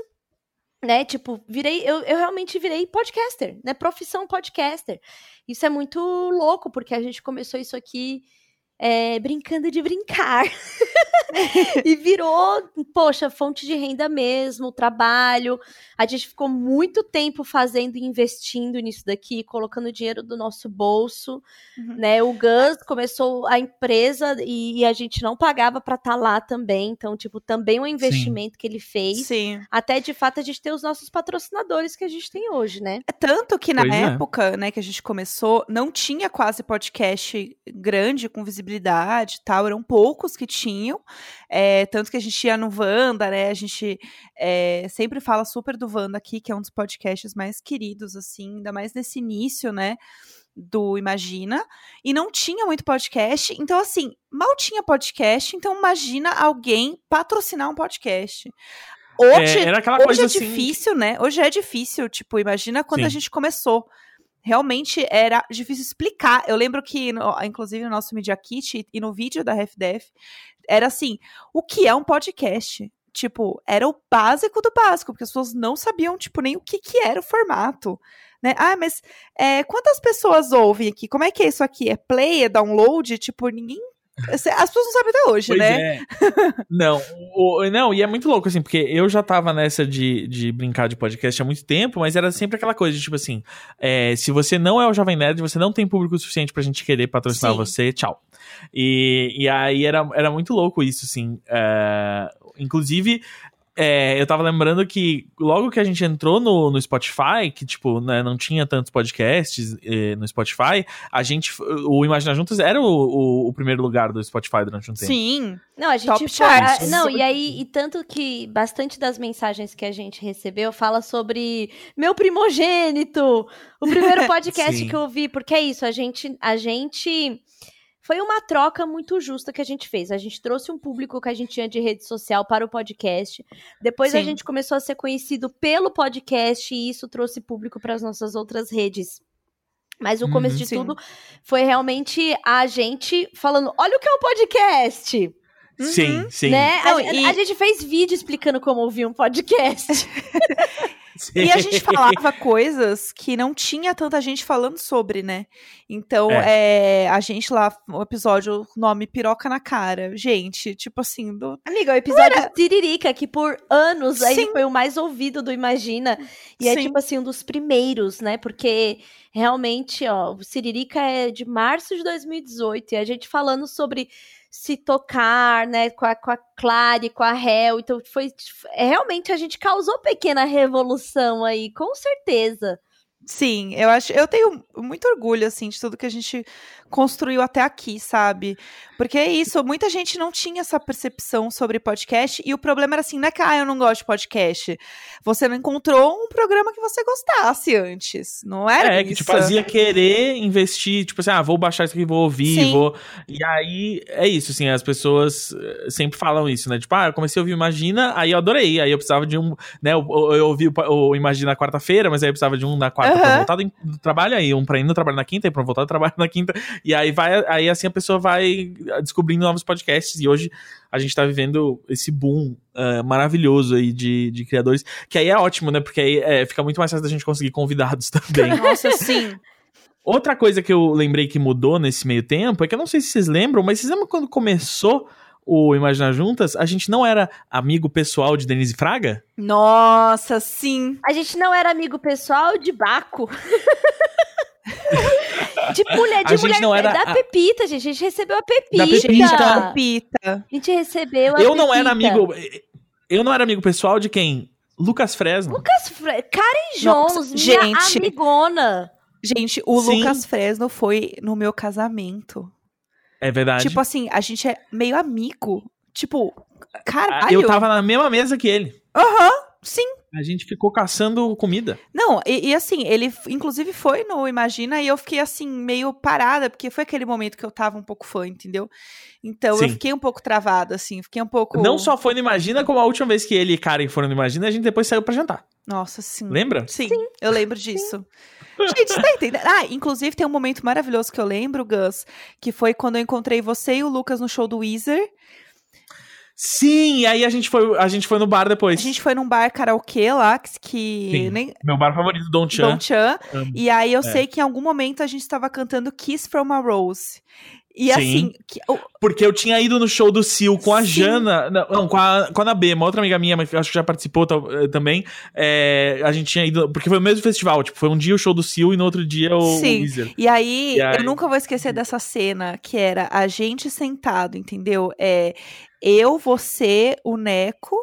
Né, tipo, virei, eu, eu realmente virei podcaster, né? Profissão podcaster. Isso é muito louco, porque a gente começou isso aqui é, brincando de brincar. e virou, poxa, fonte de renda mesmo, trabalho. A gente ficou muito tempo fazendo e investindo nisso daqui, colocando dinheiro do nosso bolso, Uhum. né? O Gus começou a empresa e, e a gente não pagava para estar lá também, então tipo, também um investimento que ele fez. Sim. Até de fato a gente ter os nossos patrocinadores que a gente tem hoje, né? É Tanto que na Pois é. época, né, que a gente começou, não tinha quase podcast grande com visibilidade e tal, eram poucos que tinham. É, tanto que a gente ia no Wanda, né? A gente é, sempre fala super do Wanda aqui, que é um dos podcasts mais queridos, assim, ainda mais nesse início, né? Do Imagina, e não tinha muito podcast, então assim, mal tinha podcast, então imagina alguém patrocinar um podcast. Hoje, É, era aquela Hoje coisa é assim. difícil, né? Hoje é difícil, tipo, imagina quando a Sim. gente começou. Realmente era difícil explicar. Eu lembro que, no- inclusive, no nosso Media Kit e no vídeo da RefDef, era assim: o que é um podcast? Tipo, era o básico do básico, porque as pessoas não sabiam, tipo, nem o que, que era o formato. Né? Ah, mas é, quantas pessoas ouvem aqui? Como é que é isso aqui? É play? É download? Tipo, ninguém. As pessoas não sabem até hoje, Pois né? é. Não, o- não, e é muito louco, assim, porque eu já tava nessa de, de brincar de podcast há muito tempo, mas era sempre aquela coisa de, tipo assim, é, se você não é o Jovem Nerd, você não tem público suficiente pra gente querer patrocinar Sim. você, tchau. E, e aí era, era muito louco isso, assim. é, inclusive, é, eu tava lembrando que logo que a gente entrou no, no Spotify, que, tipo, né, não tinha tantos podcasts eh, no Spotify, a gente, o Imaginar Juntos era o, o, o primeiro lugar do Spotify durante um tempo. Sim. Não, a gente Top foi- charts. Não, e aí, e tanto que bastante das mensagens que a gente recebeu fala sobre meu primogênito, o primeiro podcast que eu vi, porque é isso, a gente, a gente foi uma troca muito justa que a gente fez. A gente trouxe um público que a gente tinha de rede social para o podcast. Depois a Sim. gente começou a ser conhecido pelo podcast e isso trouxe público para as nossas outras redes. Mas o começo Uhum. de Sim. tudo foi realmente a gente falando: olha o que é um podcast! Sim, sim. Né? Não, a, e- a gente fez vídeo explicando como ouvir um podcast. E a gente falava coisas que não tinha tanta gente falando sobre, né? Então, é. a gente lá, o episódio, o nome Piroca na Cara. Gente, tipo assim, do... Amiga, o episódio Tiririca, que por anos aí foi o mais ouvido do Imagina. E é Sim. tipo assim, um dos primeiros, né? Porque realmente, ó, o Siririca é de março de 2018. E a gente falando sobre se tocar, né? Com a, com a Clary, com a Hel. Então foi. é, realmente a gente causou pequena revolução aí, com certeza. Sim, eu acho, eu tenho muito orgulho assim de tudo que a gente construiu até aqui, sabe? Porque é isso, muita gente não tinha essa percepção sobre podcast e o problema era assim, não é que ah, eu não gosto de podcast. Você não encontrou um programa que você gostasse antes, não era É, isso. que te fazia querer investir, tipo assim, ah, vou baixar isso aqui, vou ouvir, Sim. vou. E aí, é isso, assim, as pessoas eh, sempre falam isso, né? Tipo, ah, eu comecei a ouvir Imagina, aí eu adorei, aí eu precisava de um, né? Eu, eu ouvi o, Imagina na quarta-feira, mas aí eu precisava de um na quarta pra Aham. voltar do, do trabalho, aí um pra ir no trabalho na quinta, e pra voltar do trabalho na quinta, e aí vai, aí assim a pessoa vai descobrindo novos podcasts, e hoje a gente tá vivendo esse boom ah, maravilhoso aí de, de criadores, que aí é ótimo, né? Porque aí é, fica muito mais fácil da gente conseguir convidados também. Nossa, sim. Outra coisa que eu lembrei que mudou nesse meio tempo é que eu não sei se vocês lembram, mas vocês lembram quando começou o Imaginar Juntas? A gente não era amigo pessoal de Denise Fraga? Nossa, sim. A gente não era amigo pessoal de Baco. de mulher, de A gente mulher não era da a- Pepita, gente. A gente recebeu a Pepita. Da Pepita. Pita. A gente recebeu a Eu não era Pepita. amigo. Eu não era amigo pessoal de quem? Lucas Fresno. Lucas Fre... Karen Nossa, Jones, minha gente. amigona. Gente, o Sim. Lucas Fresno foi no meu casamento. É verdade. Tipo assim, a gente é meio amigo. Tipo, caralho. Eu tava na mesma mesa que ele. Aham, sim. A gente ficou caçando comida. Não, e, e assim, ele inclusive foi no Imagina e eu fiquei assim, meio parada, porque foi aquele momento que eu tava um pouco fã, entendeu? Então eu Sim. fiquei um pouco travada, assim, fiquei um pouco. Não só foi no Imagina, como a última vez que ele e Karen foram no Imagina, a gente depois saiu pra jantar. Nossa, sim. Lembra? Sim, eu lembro disso. Gente, você tá entendendo? Ah, inclusive tem um momento maravilhoso que eu lembro, Gus, que foi quando eu encontrei você e o Lucas no show do Weezer. Sim, e aí a gente foi, a gente foi no bar A depois. gente foi num bar karaokê lá, que, que nem. Meu bar favorito, Don Chan. Don Chan. Amo. E aí eu É. sei que em algum momento a gente estava cantando Kiss from a Rose. E Sim. assim, que- o- Porque eu tinha ido no show do Sil com a Sim. Jana. Não, com, a, com a Ana B, uma outra amiga minha, mas acho que já participou eh, também. É, a gente tinha ido. Porque foi o mesmo festival. Tipo, foi um dia o show do Sil e no outro dia o, o Sim. Weezer. E aí, E aí? eu nunca vou esquecer dessa cena, que era a gente sentado, entendeu? É eu, você, o Neco,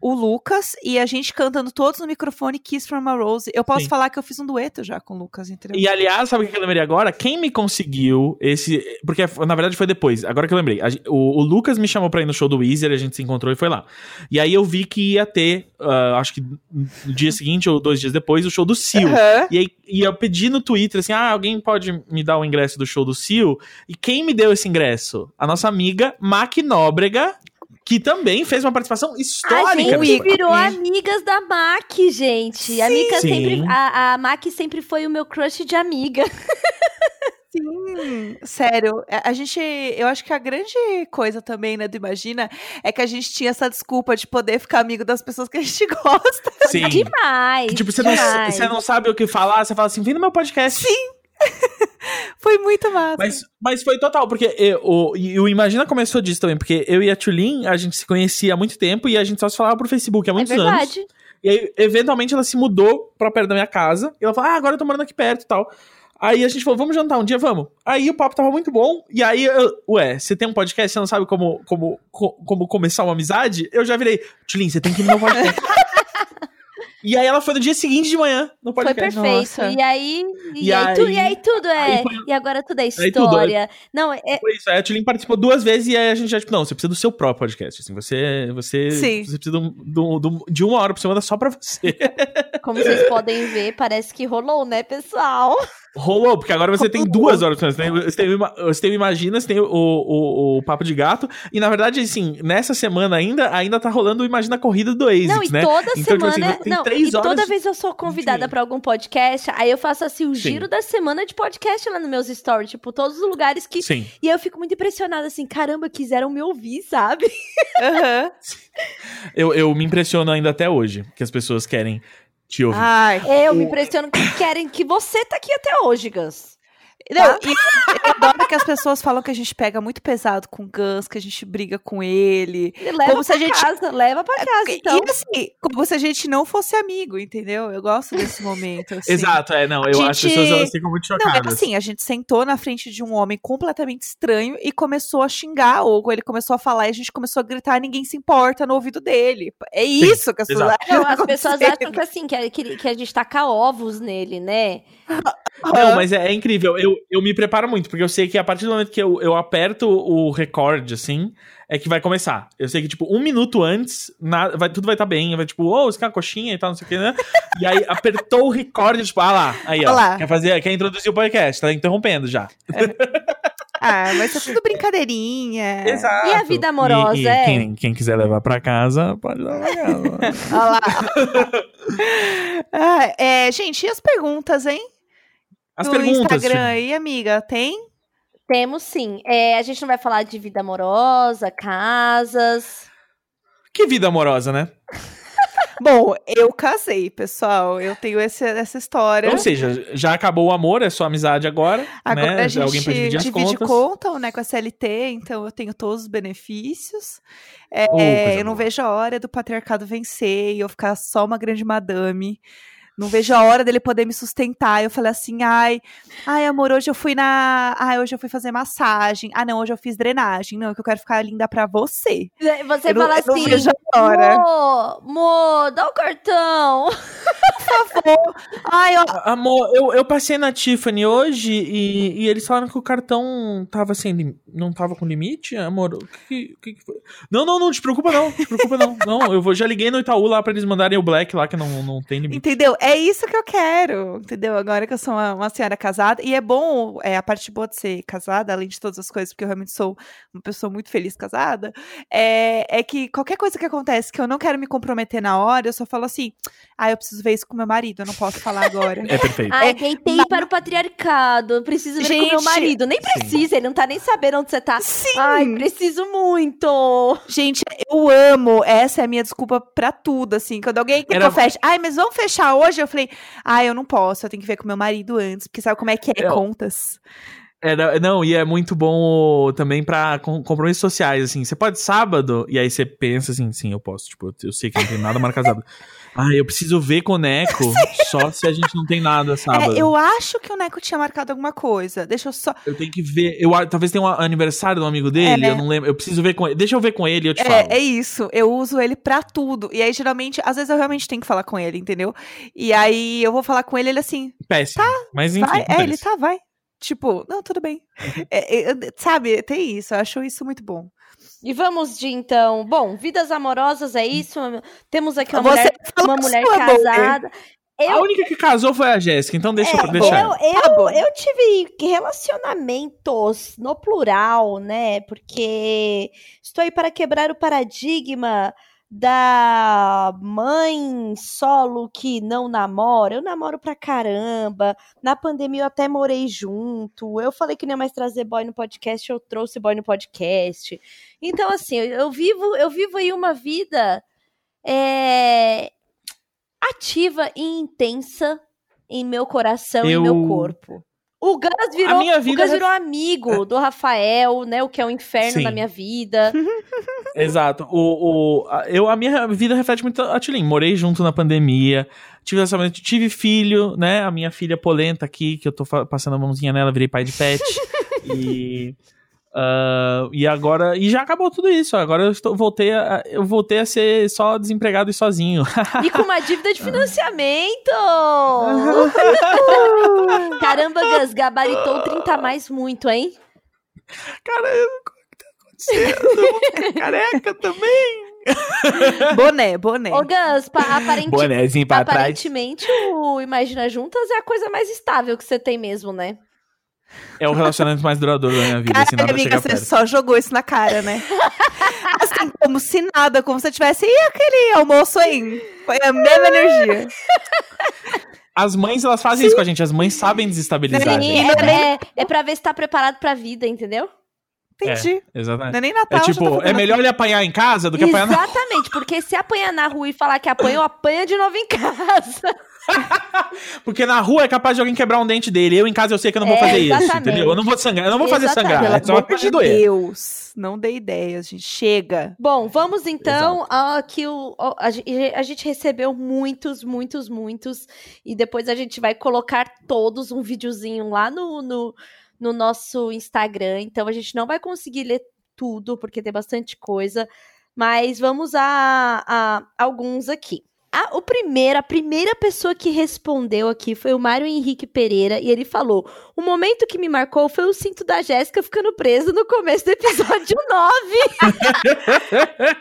o Lucas, e a gente cantando todos no microfone Kiss from a Rose. Eu posso Sim. falar que eu fiz um dueto já com o Lucas, entendeu? E aliás, sabe o que eu lembrei agora? Quem me conseguiu esse. Porque na verdade foi depois, agora que eu lembrei. O, o Lucas me chamou pra ir no show do Weezer, a gente se encontrou e foi lá. E aí eu vi que ia ter, ah, acho que no dia seguinte ou dois dias depois, o show do Sil. Aham. E aí e eu pedi no Twitter assim: ah, alguém pode me dar o ingresso do show do Sil? E quem me deu esse ingresso? A nossa amiga Mac Nóbrega, que também fez uma participação A histórica. gente nesse Amiga. virou amigas da Mac, gente. A, Sim. sempre, a, a Mac sempre foi o meu crush de amiga. Sim, sério. A a gente, eu acho que a grande coisa também, né, do Imagina, é que a gente tinha essa desculpa de poder ficar amigo das pessoas que a gente gosta. Sim. Demais. Tipo, você não, demais. você não sabe o que falar, você fala assim: vem no meu podcast. Foi muito massa. Mas, mas foi total, porque eu, o, o Imagina começou disso também, porque eu e a Tulin, a gente se conhecia há muito tempo e a gente só se falava por Facebook há É muitos anos. verdade. E aí, eventualmente, ela se mudou pra perto da minha casa. E ela falou, ah, agora eu tô morando aqui perto e tal. Aí a gente falou, vamos jantar um dia, vamos. Aí o papo tava muito bom. E aí, eu, ué, você tem um podcast, você não sabe como, como, co- como começar uma amizade? Eu já virei, Tulin, você tem que ir no meu podcast. e aí ela foi no dia seguinte de manhã no Foi podcast. perfeito. Nossa. E aí, e, E aí, tu- aí- e aí tudo é. aí foi- E agora tudo é tudo, história. Não, é, Foi isso. Aí a Tulin participou duas vezes e aí a gente já, tipo, não, você precisa do seu próprio podcast. Assim, você, você, Sim. você precisa um- de um- de uma hora por semana só pra você. Como vocês podem ver, parece que rolou, né, pessoal? Rolou, porque agora você tem duas horas. Você tem, você tem, você tem o Imagina, você tem o, o, o, Papo de Gato. E na verdade, assim, nessa semana ainda, ainda tá rolando o Imagina a Corrida do ASICS, não, e né? Toda então, semana. Tipo, assim, não, três e horas toda vez eu sou convidada para algum podcast, aí eu faço assim o giro Sim. da semana de podcast lá nos meus stories. Tipo, todos os lugares que. Sim. E eu fico muito impressionada, assim, caramba, quiseram me ouvir, sabe? Uhum. eu, eu me impressiono ainda até hoje, que as pessoas querem te ouvir. Ai, eu me impressiono que querem que você tá aqui até hoje, Gus. Não, tá? e eu adoro que as pessoas falam que a gente pega muito pesado com o Gus, que a gente briga com ele. E leva como pra se a gente... casa, leva pra casa, então. E assim, como se a gente não fosse amigo, entendeu? Eu gosto desse momento. Assim. Exato, é, não, eu gente... as pessoas elas ficam muito chocadas. Não, é assim, a gente sentou na frente de um homem completamente estranho e começou a xingar, ou ele começou a falar e a gente começou a gritar, ninguém se importa no ouvido dele. É isso Sim, que as pessoas acham. Não, as pessoas acham que assim, que, que, que a gente taca ovos nele, né? Não, mas é, é, incrível. Eu, eu me preparo muito, porque eu sei que a partir do momento que eu, eu aperto o record, assim, é que vai começar. Eu sei que, tipo, um minuto antes, nada, vai, tudo vai estar tá bem. Vai, tipo, ô, oh, você quer uma coxinha e tal, não sei o que, né? e aí apertou o record, tipo, ah lá, aí, ó. Olá. Quer fazer, quer introduzir o podcast, tá interrompendo já. É. Ah, mas é tudo brincadeirinha. Exato. E a vida amorosa, e, e é? Quem, quem, quiser levar pra casa, pode levar pra casa. Olha lá. ah, é, gente, e as perguntas, hein? As no perguntas. Instagram aí, amiga, tem? Temos sim. É, a gente não vai falar de vida amorosa, casas. Que vida amorosa, né? Bom, eu casei, pessoal. Eu tenho esse, essa história. Ou seja, já acabou o amor, é só amizade agora. Agora né? a gente Alguém pra dividir as divide contas. conta, né, com a CLT, então eu tenho todos os benefícios. É, oh, eu não boa. vejo a hora do patriarcado vencer e eu ficar só uma grande madame. Não vejo a hora dele poder me sustentar. Eu falei assim, ai, ai, amor, hoje eu fui na. Ai, hoje eu fui fazer massagem. Ah, não, hoje eu fiz drenagem. Não, que eu quero ficar linda pra você. Você eu fala não, assim, não vejo a hora. Mo, mo, dá o cartão. Por favor. Ai, ó. Amor, eu, eu passei na Tiffany hoje e, e eles falaram que o cartão tava sem. Não tava com limite, amor. O que, que, que foi? Não, não, não, te preocupa não. Te preocupa não. Não, eu vou, já liguei no Itaú lá pra eles mandarem o Black lá, que não, não tem limite. Entendeu? É isso que eu quero, entendeu? Agora que eu sou uma, uma senhora casada. E é bom, é, a parte boa de ser casada, além de todas as coisas, porque eu realmente sou uma pessoa muito feliz casada, é, é que qualquer coisa que acontece que eu não quero me comprometer na hora, eu só falo assim, ah, eu preciso ver isso com meu marido, eu não posso falar agora. É perfeito. Ai, deitei é, para o patriarcado, preciso ver Gente, com meu marido. Nem precisa, sim. ele não tá nem sabendo onde você tá. Sim! Ai, preciso muito! Gente, eu amo, essa é a minha desculpa pra tudo, assim, quando alguém Era... feche, ai, mas vamos fechar hoje? Eu falei, ai, eu não posso, eu tenho que ver com meu marido antes, porque sabe como é que é eu... contas? É, não, e é muito bom também pra compromissos sociais, assim. Você pode sábado, e aí você pensa assim, sim, eu posso. Tipo, eu sei que não tem nada marcado sábado. Ah, eu preciso ver com o Neco, só se a gente não tem nada sábado. É, eu acho que o Neco tinha marcado alguma coisa. Deixa eu só. Eu tenho que ver. Eu, talvez tenha um aniversário do amigo dele, é, eu não lembro. Eu preciso ver com ele. Deixa eu ver com ele e eu te é, falo. É isso. Eu uso ele pra tudo. E aí, geralmente, às vezes eu realmente tenho que falar com ele, entendeu? E aí eu vou falar com ele, ele assim. Péssimo. Tá, mas enfim. Vai. É, ele tá, vai. Tipo, não, tudo bem. Uhum. É, é, sabe, tem isso. Eu acho isso muito bom. E vamos de então. Bom, vidas amorosas é isso. Temos aqui uma Você mulher, uma mulher casada. Eu, a única que casou foi a Jéssica, então deixa é, eu deixar. Eu, eu, tá eu, tive relacionamentos no plural, né? Porque estou aí para quebrar o paradigma da mãe solo que não namora. Eu namoro pra caramba. Na pandemia eu até morei junto. Eu falei que não ia mais trazer boy no podcast, eu trouxe boy no podcast. Então, assim, eu vivo, eu vivo aí uma vida é, ativa e intensa em meu coração eu... e meu corpo. O Gus virou, o Gus virou amigo do Rafael, né? O que é o inferno Sim. da minha vida. Exato. O, o, eu, a minha vida reflete muito a Tilin. Morei junto na pandemia, tive tive filho, né? A minha filha polenta aqui, que eu tô passando a mãozinha nela, virei pai de pet. e. Uh, e agora. E já acabou tudo isso. Agora eu estou, voltei a, eu voltei a ser só desempregado e sozinho. E com uma dívida de financiamento! Caramba, Gus, gabaritou 30 mais muito, hein? Caramba, o que tá acontecendo? careca também! Boné, boné. Ô, Gus, pa- aparente- Bonézinho pra trás. aparentemente o Imagina Juntas é a coisa mais estável que você tem mesmo, né? É o relacionamento mais duradouro da minha vida, assim, Caralho, nada amiga, chega você perto. só jogou isso na cara, né? assim, como se nada, como se tivesse e aquele almoço aí. Foi a mesma energia. As mães, elas fazem isso com a gente. As mães sabem desestabilizar a Sim, gente. é, é, é pra ver se tá preparado pra vida, entendeu? Entendi. Exatamente. Não é nem Natal. É tá tipo, fazendo é melhor ele apanhar em casa do que apanhar na Exatamente, porque se apanhar na rua e falar que apanhou, apanha de novo em casa. Porque na rua é capaz de alguém quebrar um dente dele. Eu em casa eu sei que eu não vou É, fazer isso, exatamente. entendeu? Eu não vou sangrar, eu não vou fazer Exatamente. sangrar. Pelo É só uma parte de doer. Deus. Não dê ideias, gente. Chega. Bom, vamos então que o, a, a gente recebeu muitos, muitos, muitos. E depois a gente vai colocar todos um videozinho lá no, no, no nosso Instagram. Então a gente não vai conseguir ler tudo, porque tem bastante coisa. Mas vamos a, a alguns aqui. A, o primeiro, a primeira pessoa que respondeu aqui foi o Mário Henrique Pereira, e ele falou: O momento que me marcou foi o cinto da Jéssica ficando preso no começo do episódio 9.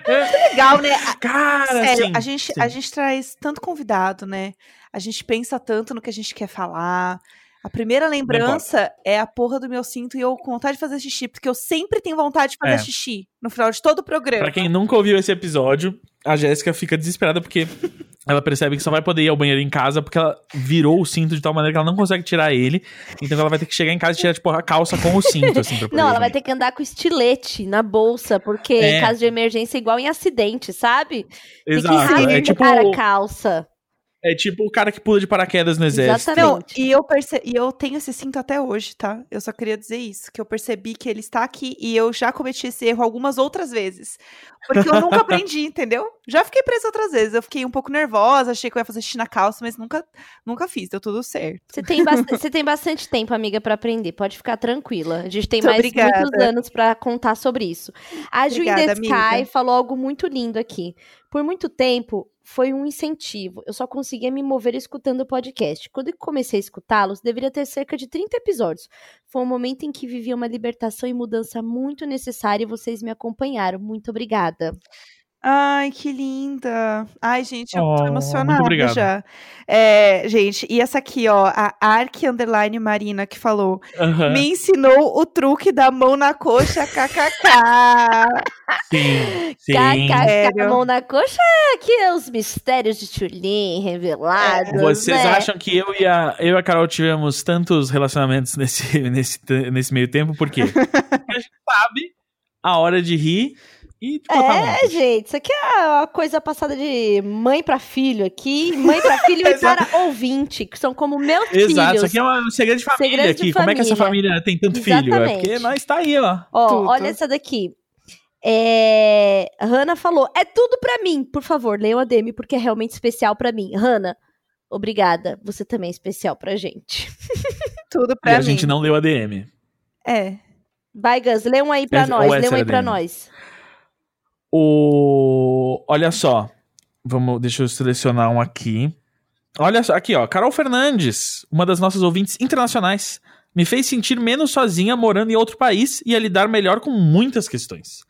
Legal, né? Cara, Sério, sim, a, gente, sim. a gente traz tanto convidado, né? A gente pensa tanto no que a gente quer falar. A primeira lembrança é a porra do meu cinto e eu com vontade de fazer xixi, porque eu sempre tenho vontade de fazer É. xixi no final de todo o programa. Pra quem nunca ouviu esse episódio, a Jéssica fica desesperada porque ela percebe que só vai poder ir ao banheiro em casa porque ela virou o cinto de tal maneira que ela não consegue tirar ele. Então ela vai ter que chegar em casa e tirar, tipo, a calça com o cinto, assim, pra poder Não, ela ir. vai ter que andar com estilete na bolsa, porque É. em caso de emergência é igual em acidente, sabe? Exato. Tem que É tipo, a calça. É tipo o cara que pula de paraquedas no exército. Exatamente. Não, e eu, perce... e eu tenho esse cinto até hoje, tá? Eu só queria dizer isso, que eu percebi que ele está aqui e eu já cometi esse erro algumas outras vezes. Porque eu nunca aprendi, entendeu? Já fiquei presa outras vezes. Eu fiquei um pouco nervosa, achei que eu ia fazer xixi na calça, mas nunca, nunca fiz, deu tudo certo. Você tem, bast- você tem bastante tempo, amiga, pra aprender. Pode ficar tranquila. A gente tem Muito mais obrigada. muitos anos pra contar sobre isso. A Ju Sky amiga. falou algo muito lindo aqui. Por muito tempo, foi um incentivo. Eu só conseguia me mover escutando o podcast. Quando comecei a escutá-los, deveria ter cerca de 30 episódios. Foi um momento em que vivia uma libertação e mudança muito necessária e vocês me acompanharam. Muito obrigada. Ai, que linda. Ai, gente, eu Oh, tô emocionada já. É, gente, e essa aqui, ó, a Ark Underline Marina que falou, me ensinou o truque da mão na coxa, kkk. Sim, sim. KKK, mão na coxa, aqui é os mistérios de Tulin revelados. Vocês né? acham que eu e, a, eu e a Carol tivemos tantos relacionamentos nesse, nesse, nesse meio tempo? Por quê? Porque a gente sabe a hora de rir e botar a. É, gente, isso aqui é uma coisa passada de mãe pra filho aqui, mãe pra filho e Exato. para ouvinte, que são como meus Exato, filhos. isso aqui é um segredo de família Segredo de aqui. Como é que essa família. tem tanto filho? É Exatamente. porque nós tá aí, ó. Ó, Tudo. olha essa daqui. É... Hannah falou: é tudo pra mim. Por favor, leiam a DM porque é realmente especial pra mim. Hannah, obrigada. Você também é especial pra gente. Tudo E pra a mim. gente não leu a DM. É. Vai, Gus, lê um aí pra Essa- nós. Lê um aí pra nós. O... Olha só. Vamos, deixa eu selecionar um aqui. Olha só, aqui ó, Carol Fernandes, uma das nossas ouvintes internacionais, me fez sentir menos sozinha morando em outro país e a lidar melhor com muitas questões.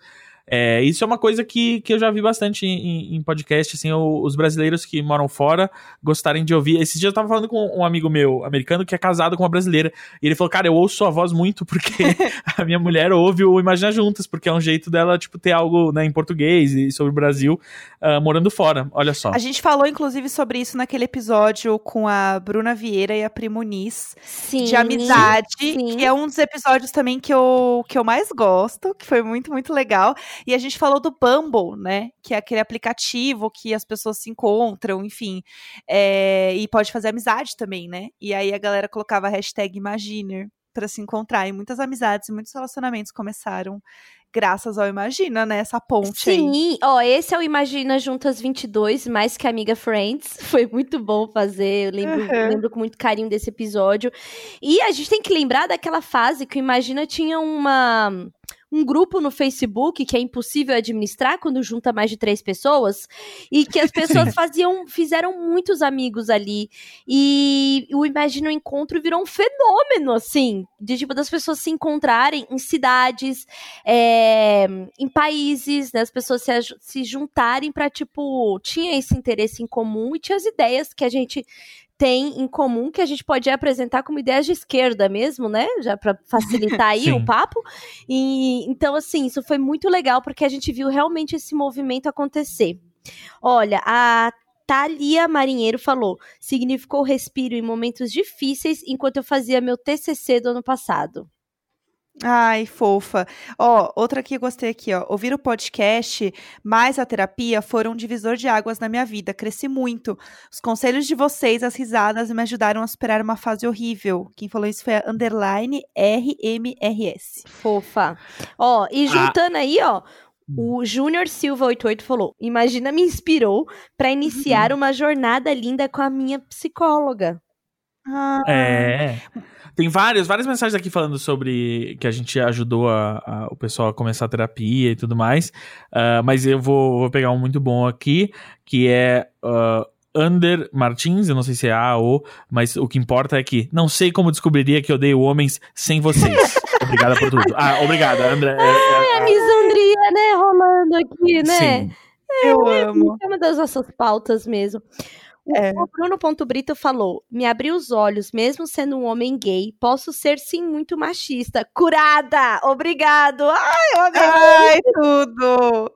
É, isso é uma coisa que, que eu já vi bastante em, em podcast, assim, o- os brasileiros que moram fora gostarem de ouvir. Esses dias eu tava falando com um amigo meu americano que é casado com uma brasileira, e ele falou, cara, eu ouço sua voz muito porque a minha mulher ouve o Imagina Juntas, porque é um jeito dela, tipo, ter algo né, em português e sobre o Brasil, ah, morando fora. Olha só. A gente falou, inclusive, sobre isso naquele episódio com a Bruna Vieira e a Primo Nis, Sim. de amizade, sim. que é um dos episódios também que eu, que eu mais gosto, que foi muito, muito legal. E a gente falou do Bumble, né? Que é aquele aplicativo que as pessoas se encontram, enfim. é, e pode fazer amizade também, né? E aí a galera colocava a hashtag Imaginer pra se encontrar. E muitas amizades e muitos relacionamentos começaram graças ao Imagina, né? Essa ponte aí. Sim, ó, esse é o Imagina Juntas 22, mais que Amiga Friends. Foi muito bom fazer, eu lembro, Uhum. lembro com muito carinho desse episódio. E a gente tem que lembrar daquela fase que o Imagina tinha uma um grupo no Facebook que é impossível administrar quando junta mais de três pessoas e que as pessoas faziam, fizeram muitos amigos ali. E o Imagina o Encontro virou um fenômeno, assim, de tipo das pessoas se encontrarem em cidades, é, em países, né, as pessoas se, se juntarem para tipo tinha esse interesse em comum e tinha as ideias que a gente tem em comum que a gente pode apresentar como ideias de esquerda mesmo, né? Já para facilitar aí o papo. E então assim, isso foi muito legal porque a gente viu realmente esse movimento acontecer. Olha, a Thalia Marinheiro falou: significou respiro em momentos difíceis enquanto eu fazia meu TCC do ano passado. Ai, fofa. Ó, outra que eu gostei aqui, ó. Ouvir o podcast mais a terapia foram um divisor de águas na minha vida. Cresci muito. Os conselhos de vocês, as risadas, me ajudaram a superar uma fase horrível. Quem falou isso foi a underline RMRS. Fofa. Ó, e ah. juntando ah. aí, ó, o Júnior Silva 88 falou: Imagina me inspirou para iniciar uhum. uma jornada linda com a minha psicóloga. Ah. É. Tem várias, várias mensagens aqui falando sobre que a gente ajudou a, a o pessoal a começar a terapia e tudo mais. Uh, mas eu vou, vou, pegar um muito bom aqui, que é. Uh, Under Martins, eu não sei se é A ou, mas o que importa é que não sei como descobriria que odeio homens sem vocês. Obrigada por tudo. Ah, obrigada, André. É, é, a misandria, né, rolando aqui, né? Sim. É, eu amo. É uma das nossas pautas mesmo. É. O Bruno Brito falou: me abri os olhos, mesmo sendo um homem gay, posso ser sim muito machista. Curada! Obrigado! Ai, eu amei! Ai, tudo!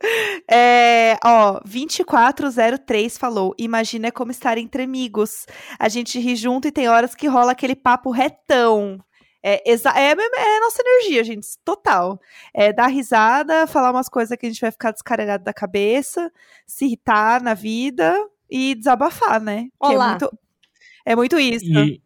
É, ó, 2403 falou: imagina como estar entre amigos. A gente ri junto e tem horas que rola aquele papo retão. É, é, é, a nossa energia, gente, total. É dar risada, falar umas coisas que a gente vai ficar descarregado da cabeça, se irritar na vida, e desabafar, né? É Olá. É muito, é muito isso. E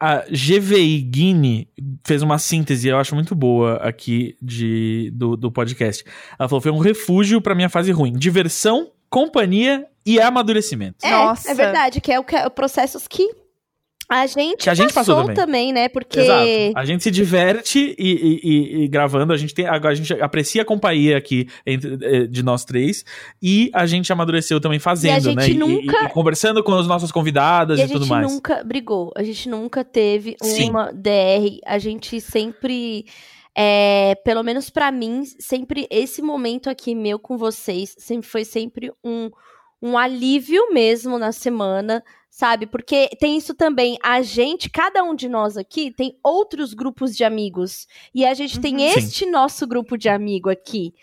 a GVI Guine fez uma síntese, eu acho muito boa aqui de, do, do podcast. Ela falou: foi um refúgio para minha fase ruim. Diversão, companhia e amadurecimento. É, Nossa. é verdade, que é o que, processos que a gente, a gente passou, passou também. também. né? Porque. Exato. A gente se diverte e, e, e, e, gravando, a gente tem. A gente aprecia a companhia aqui entre, eh, de nós três. E a gente amadureceu também fazendo, né? Nunca... E, conversando com as nossas convidadas e, tudo mais. A gente nunca brigou. A gente nunca teve uma Sim. DR. A gente sempre. É, pelo menos para mim, sempre esse momento aqui meu com vocês sempre foi sempre um, um alívio mesmo na semana sabe? Porque tem isso também, a gente, cada um de nós aqui tem outros grupos de amigos. E a gente uhum, tem este sim. nosso grupo de amigo aqui.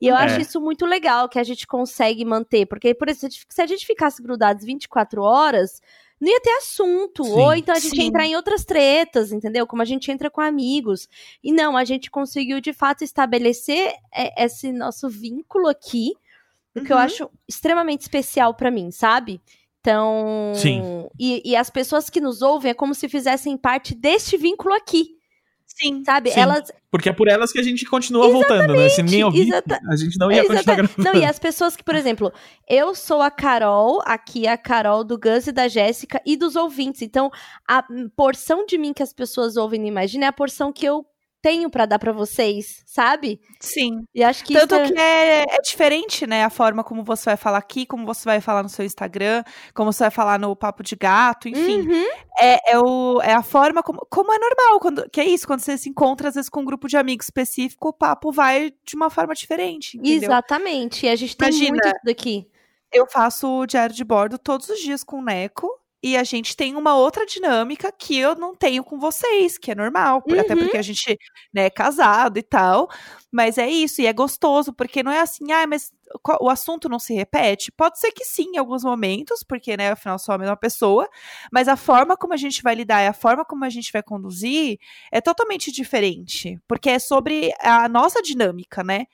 E eu é. acho isso muito legal que a gente consegue manter, porque por exemplo, se a gente ficasse grudados 24 horas, não ia ter assunto. Sim, ou então a gente sim. ia entrar em outras tretas, entendeu? Como a gente entra com amigos. E não, a gente conseguiu de fato estabelecer é, esse nosso vínculo aqui, uhum. que eu uhum. acho extremamente especial para mim, sabe? Então, Sim. E, e, as pessoas que nos ouvem é como se fizessem parte deste vínculo aqui. Sim. Sabe? Sim. Elas. Porque é por elas que a gente continua Exatamente. voltando, né? Se ninguém ouvir, Exata... a gente não ia continuar gravando. Não, e as pessoas que, por exemplo, eu sou a Carol, aqui é a Carol do Gus e da Jéssica e dos ouvintes. Então, a porção de mim que as pessoas ouvem no Imagina é a porção que eu tenho para dar para vocês, sabe? Sim. E acho que Tanto é... que é, é, diferente, né? A forma como você vai falar aqui, como você vai falar no seu Instagram, como você vai falar no Papo de Gato, enfim. Uhum. É, é, o, é a forma como, como é normal, quando, que é isso, quando você se encontra, às vezes, com um grupo de amigos específico, o papo vai de uma forma diferente. Entendeu? Exatamente. E a gente tem Imagina, muito isso daqui. Eu faço o diário de bordo todos os dias com o Neco e a gente tem uma outra dinâmica que eu não tenho com vocês, que é normal, uhum. até porque a gente né, é casado e tal. Mas é isso, e é gostoso, porque não é assim, ah, mas o assunto não se repete? Pode ser que sim, em alguns momentos, porque, né, afinal, sou a mesma pessoa, mas a forma como a gente vai lidar e a forma como a gente vai conduzir é totalmente diferente, porque é sobre a nossa dinâmica, né?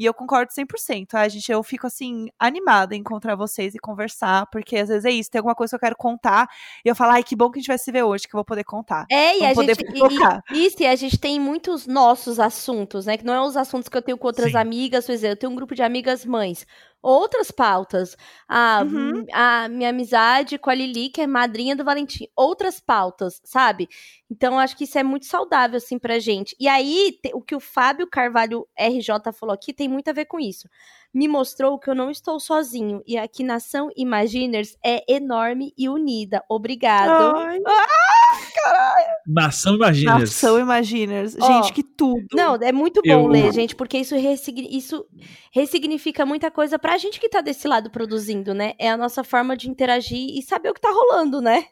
E eu concordo 100%. A gente, eu fico assim, animada em encontrar vocês e conversar, porque às vezes é isso, tem alguma coisa que eu quero contar, e eu falo, ai, que bom que a gente vai se ver hoje, que eu vou poder contar. É, e a gente. E, isso, e a gente tem muitos nossos assuntos, né? Que não é os assuntos que eu tenho com outras Sim. amigas, por exemplo, eu tenho um grupo de amigas mães. Outras pautas. A, Uhum. a minha amizade com a Lili, que é madrinha do Valentim. Outras pautas, sabe? Então, acho que isso é muito saudável, assim, pra gente. E aí, o que o Fábio Carvalho RJ falou aqui tem muito a ver com isso. Me mostrou que eu não estou sozinho. E aqui Nação Imaginers é enorme e unida. Obrigado. Ai, Nação Imagina. Nação Imaginers. Gente, que tudo. Não, é muito bom Eu- ler, gente, porque isso, ressigni- isso ressignifica muita coisa pra gente que tá desse lado produzindo, né? É a nossa forma de interagir e saber o que tá rolando, né?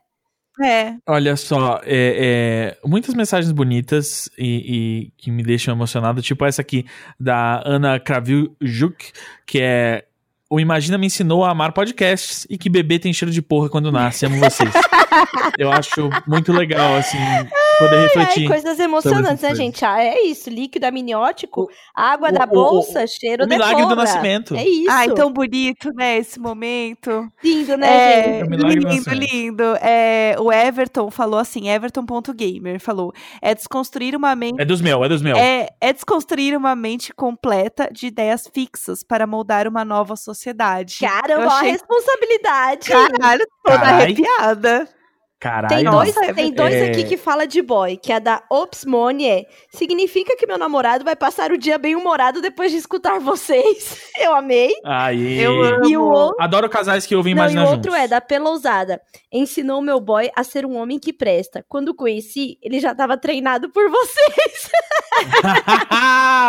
É. Olha só, é, é, muitas mensagens bonitas e, e que me deixam emocionado, tipo essa aqui da Ana Kravjuk, que é o Imagina me ensinou a amar podcasts e que bebê tem cheiro de porra quando nasce. Amo vocês. Eu acho muito legal, assim, poder É, refletir. coisas emocionantes, né, coisas. gente? Ah, é isso, líquido amniótico, água o- da o- bolsa, cheiro o de milagre do nascimento. É isso. Ai, tão bonito, né, esse momento. lindo, né, É, gente? É lindo, lindo. É, o Everton falou assim, Everton.gamer falou, é desconstruir uma mente É dos meus, é dos meus. É, é desconstruir uma mente completa de ideias fixas para moldar uma nova sociedade. Caramba, Eu ó, a achei- responsabilidade. Caralho, toda Carai. arrepiada. Caralho. Tem nossa, dois, é tem dois é- aqui que fala de boy, que é da Opsmone, é, significa que meu namorado vai passar o dia bem humorado depois de escutar vocês. Eu amei. Aí. Eu amo. E o outro Adoro casais que ouvem Não, e o outro juntos. é da Pelousada. Ensinou meu boy a ser um homem que presta. Quando conheci, ele já tava treinado por vocês.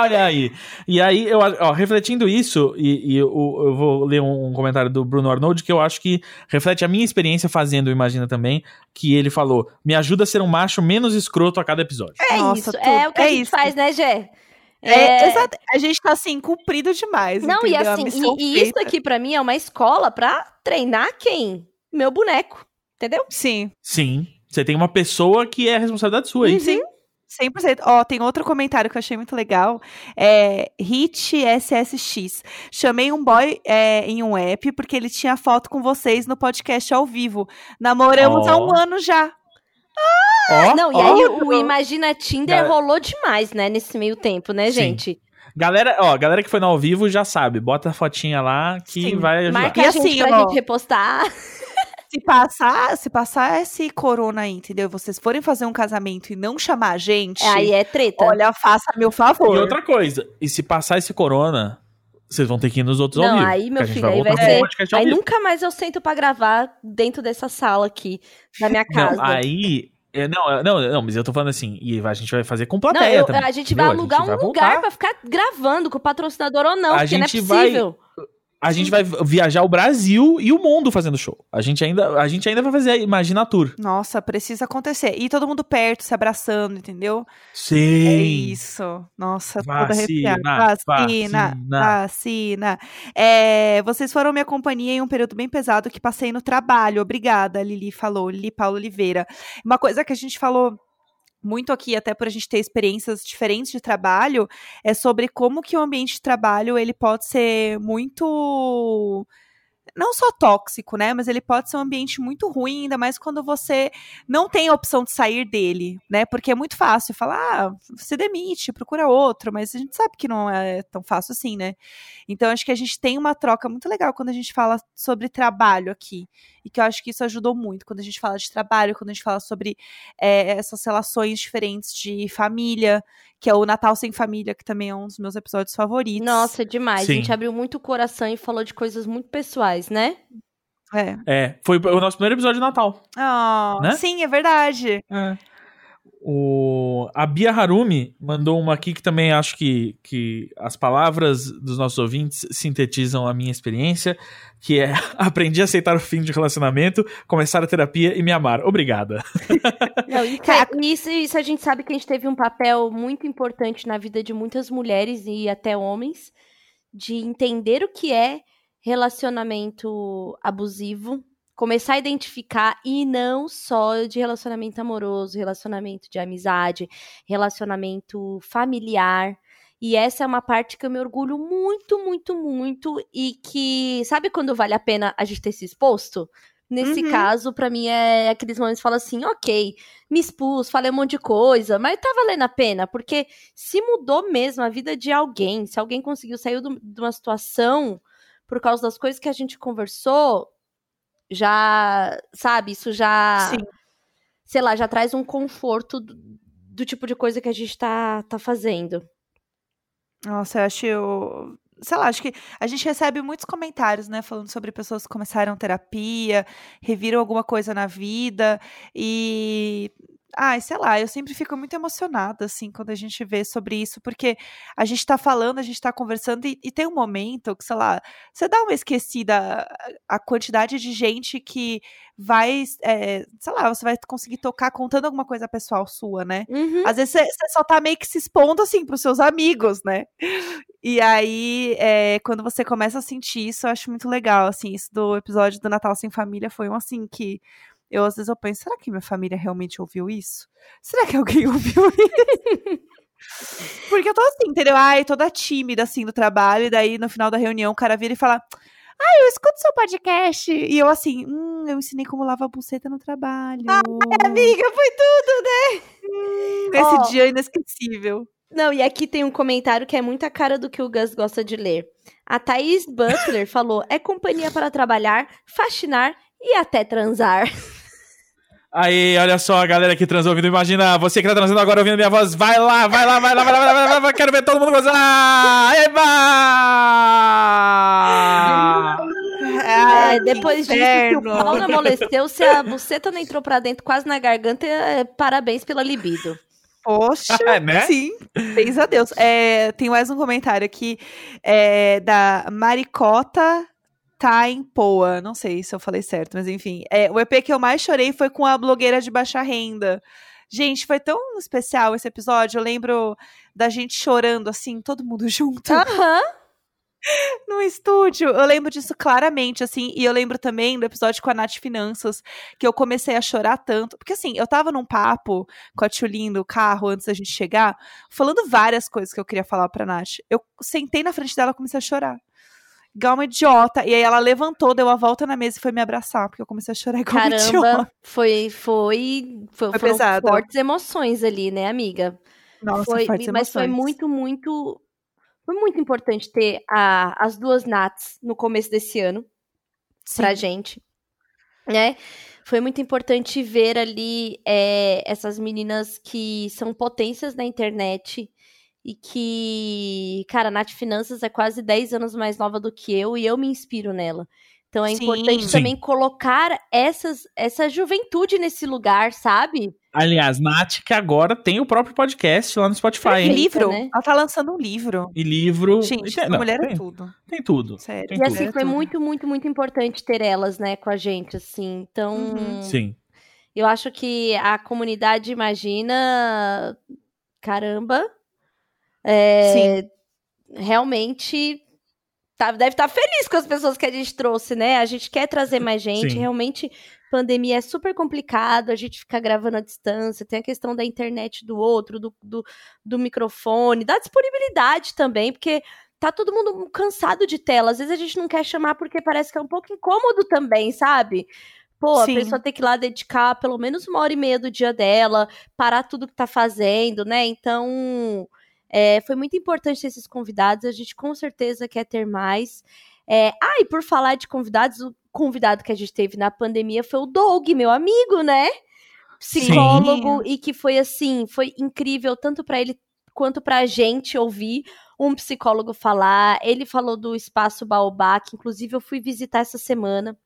Olha aí. E aí, eu, ó, refletindo isso, e, e eu, eu vou ler um, um comentário do Bruno Arnold que eu acho que reflete a minha experiência fazendo Imagina também, que ele falou, me ajuda a ser um macho menos escroto a cada episódio. É Nossa, isso. tudo. É o que a É gente isso. faz, né, Gé? É, exato. A gente tá assim, cumprido demais. Não, e entendeu? A assim, e, e isso aqui pra mim é uma escola pra treinar quem? Meu boneco. Entendeu? Sim. Sim. Você tem uma pessoa que é responsabilidade sua, hein? Sim. 100%. Ó, tem outro comentário que eu achei muito legal. É Hit SSX. Chamei um boy é, em um app porque ele tinha foto com vocês no podcast ao vivo. Namoramos há um ano já. Ó, Não, e aí o Imagina Tinder Galera- rolou demais, né, nesse meio tempo, né, Sim. gente? Galera, ó, galera que foi no ao vivo já sabe, bota a fotinha lá que Sim. vai ajudar. Marca E a gente assim, pra ó, gente repostar. Se passar, se passar esse corona aí, entendeu? Vocês forem fazer um casamento e não chamar a gente, Aí é treta. olha, faça meu favor. E outra coisa, e se passar esse corona, vocês vão ter que ir nos outros ao Não, vivo. aí, meu gente filho, vai aí vai ser- ao Aí vivo. nunca mais eu sento pra gravar dentro dessa sala aqui, da minha casa. Não, aí. é, não, é, não, não, mas eu tô falando assim, e a gente vai fazer com Não, plateia eu- também. a gente entendeu? vai alugar vai um lugar voltar. pra ficar gravando, com o patrocinador ou não, A porque não é gente vai- possível. A gente vai viajar o Brasil e o mundo fazendo show. A gente ainda, a gente ainda vai fazer a Imagina Tour. Nossa, precisa acontecer. E todo mundo perto, se abraçando, entendeu? Sim. É isso. Nossa, toda arrepiada. Vacina, vacina. vacina. É, vocês foram minha companhia em um período bem pesado que passei no trabalho. Obrigada, Lili falou, Lili Paulo Oliveira. Uma coisa que a gente falou muito aqui, até por a gente ter experiências diferentes de trabalho, é sobre como que o ambiente de trabalho ele pode ser muito não só tóxico, né? Mas ele pode ser um ambiente muito ruim, ainda mais quando você não tem a opção de sair dele, né? Porque é muito fácil falar, ah, se demite, procura outro, mas a gente sabe que não é tão fácil assim, né? Então acho que a gente tem uma troca muito legal quando a gente fala sobre trabalho aqui. E que eu acho que isso ajudou muito quando a gente fala de trabalho, quando a gente fala sobre é, essas relações diferentes de família, que é o Natal Sem Família, que também é um dos meus episódios favoritos. Nossa, demais. Sim. A gente abriu muito o coração e falou de coisas muito pessoais, né? É. É, foi o nosso primeiro episódio de Natal. Ah, Né? Sim, é verdade. É. O, a Bia Harumi mandou uma aqui que também acho que, que as palavras dos nossos ouvintes sintetizam a minha experiência, que é aprendi a aceitar o fim de relacionamento, começar a terapia e me amar. Obrigada. Não, isso, é- isso, isso a gente sabe que a gente teve um papel muito importante na vida de muitas mulheres e até homens, de entender o que é relacionamento abusivo, começar a identificar e não só de relacionamento amoroso, relacionamento de amizade, relacionamento familiar. E essa é uma parte que eu me orgulho muito, muito, muito e que sabe quando vale a pena a gente ter se exposto? Nesse Uhum. caso, pra mim é aqueles momentos que fala assim, ok, me expus, falei um monte de coisa, mas tá valendo a pena, porque se mudou mesmo a vida de alguém, se alguém conseguiu sair do- de uma situação por causa das coisas que a gente conversou, já, sabe, isso já, Sim. sei lá, já traz um conforto do, do tipo de coisa que a gente tá, tá fazendo. Nossa, eu acho. Sei lá, acho que a gente recebe muitos comentários, né? Falando sobre pessoas que começaram terapia, reviram alguma coisa na vida. E. Ai, sei lá, eu sempre fico muito emocionada, assim, quando a gente vê sobre isso, porque a gente tá falando, a gente tá conversando, e, e tem um momento que, sei lá, você dá uma esquecida a, quantidade de gente que vai, é, sei lá, você vai conseguir tocar contando alguma coisa pessoal sua, né? Uhum. Às vezes você você só tá meio que se expondo, assim, pros seus amigos, né? E aí, é, quando você começa a sentir isso, eu acho muito legal, assim, isso do episódio do Natal Sem Família foi um, assim, que eu, às vezes, eu penso, será que minha família realmente ouviu isso? Será que alguém ouviu isso? Porque eu tô assim, entendeu? Ai, toda tímida, assim, do trabalho, e daí, no final da reunião, o cara vira e fala, ai, eu escuto seu podcast. E eu, assim, hum, eu ensinei como lavar a buceta no trabalho. Amiga, foi tudo, né? Esse Ó. dia inesquecível. Não, e aqui tem um comentário que é muito a cara do que o Gus gosta de ler. A Thaís Butler falou: é companhia para trabalhar, faxinar e até transar. Aí, olha só, a galera que transou ouvindo, imagina, você que tá transando agora ouvindo minha voz, vai lá, vai lá, vai lá, vai lá, vai lá, vai lá, vai lá quero ver todo mundo gozar! Eba! Ai, É, depois disso que o pau não amolesteu, se a buceta não entrou pra dentro quase na garganta, é, parabéns pela libido. Poxa, Né? sim. Feliz a Deus. É, tem mais um comentário aqui é, da Maricota Taimpoa. Não sei se eu falei certo, mas enfim. É, o EP que eu mais chorei foi com a blogueira de baixa renda. Gente, foi tão especial esse episódio. Eu lembro da gente chorando assim, todo mundo junto Aham. no estúdio. Eu lembro disso claramente, assim, e eu lembro também do episódio com a Nath Finanças, que eu comecei a chorar tanto. Porque, assim, eu tava num papo com a Tchulin do carro antes da gente chegar, falando várias coisas que eu queria falar pra Nath. Eu sentei na frente dela e comecei a chorar. Igual uma idiota. E aí ela levantou, deu a volta na mesa e foi me abraçar, porque eu comecei a chorar igual uma idiota. Caramba, foi, foi, foi, Foi pesado. fortes emoções ali, né, amiga? Nossa, foi, fortes mas foi emoções. muito, muito. Foi muito importante ter a, as duas Nats no começo desse ano Sim. pra gente, né? Foi muito importante ver ali é, essas meninas que são potências na internet e que, cara, a Nath Finanças é quase 10 anos mais nova do que eu e eu me inspiro nela. Então é Sim. importante Sim. também colocar essas, essa juventude nesse lugar, sabe? Aliás, Nath, que agora tem o próprio podcast lá no Spotify, E livro. né? Ela tá lançando um livro. E livro. Gente, e tem, não, mulher é tem, tudo. tem tudo. Sério. Tem E tudo. assim, É foi tudo. muito, muito, muito importante ter elas, né, com a gente, assim. Então, Uhum. Sim. eu acho que a comunidade imagina. Caramba. É, realmente tá- deve estar feliz com as pessoas que a gente trouxe, né? A gente quer trazer mais gente. Sim. Realmente, pandemia é super complicado, a gente fica gravando à distância, tem a questão da internet do outro, do, do, do microfone, da disponibilidade também, porque tá todo mundo cansado de tela. Às vezes a gente não quer chamar porque parece que é um pouco incômodo também, sabe? Pô, Sim. a pessoa tem que ir lá dedicar pelo menos uma hora e meia do dia dela, parar tudo que tá fazendo, né? Então, é, foi muito importante esses convidados. A gente com certeza quer ter mais. É, ah, e por falar de convidados, o convidado que a gente teve na pandemia foi o Doug, meu amigo, né? Psicólogo, e que foi assim, foi incrível, tanto pra ele quanto pra gente ouvir um psicólogo falar. Ele falou do Espaço Baobá, que inclusive eu fui visitar essa semana,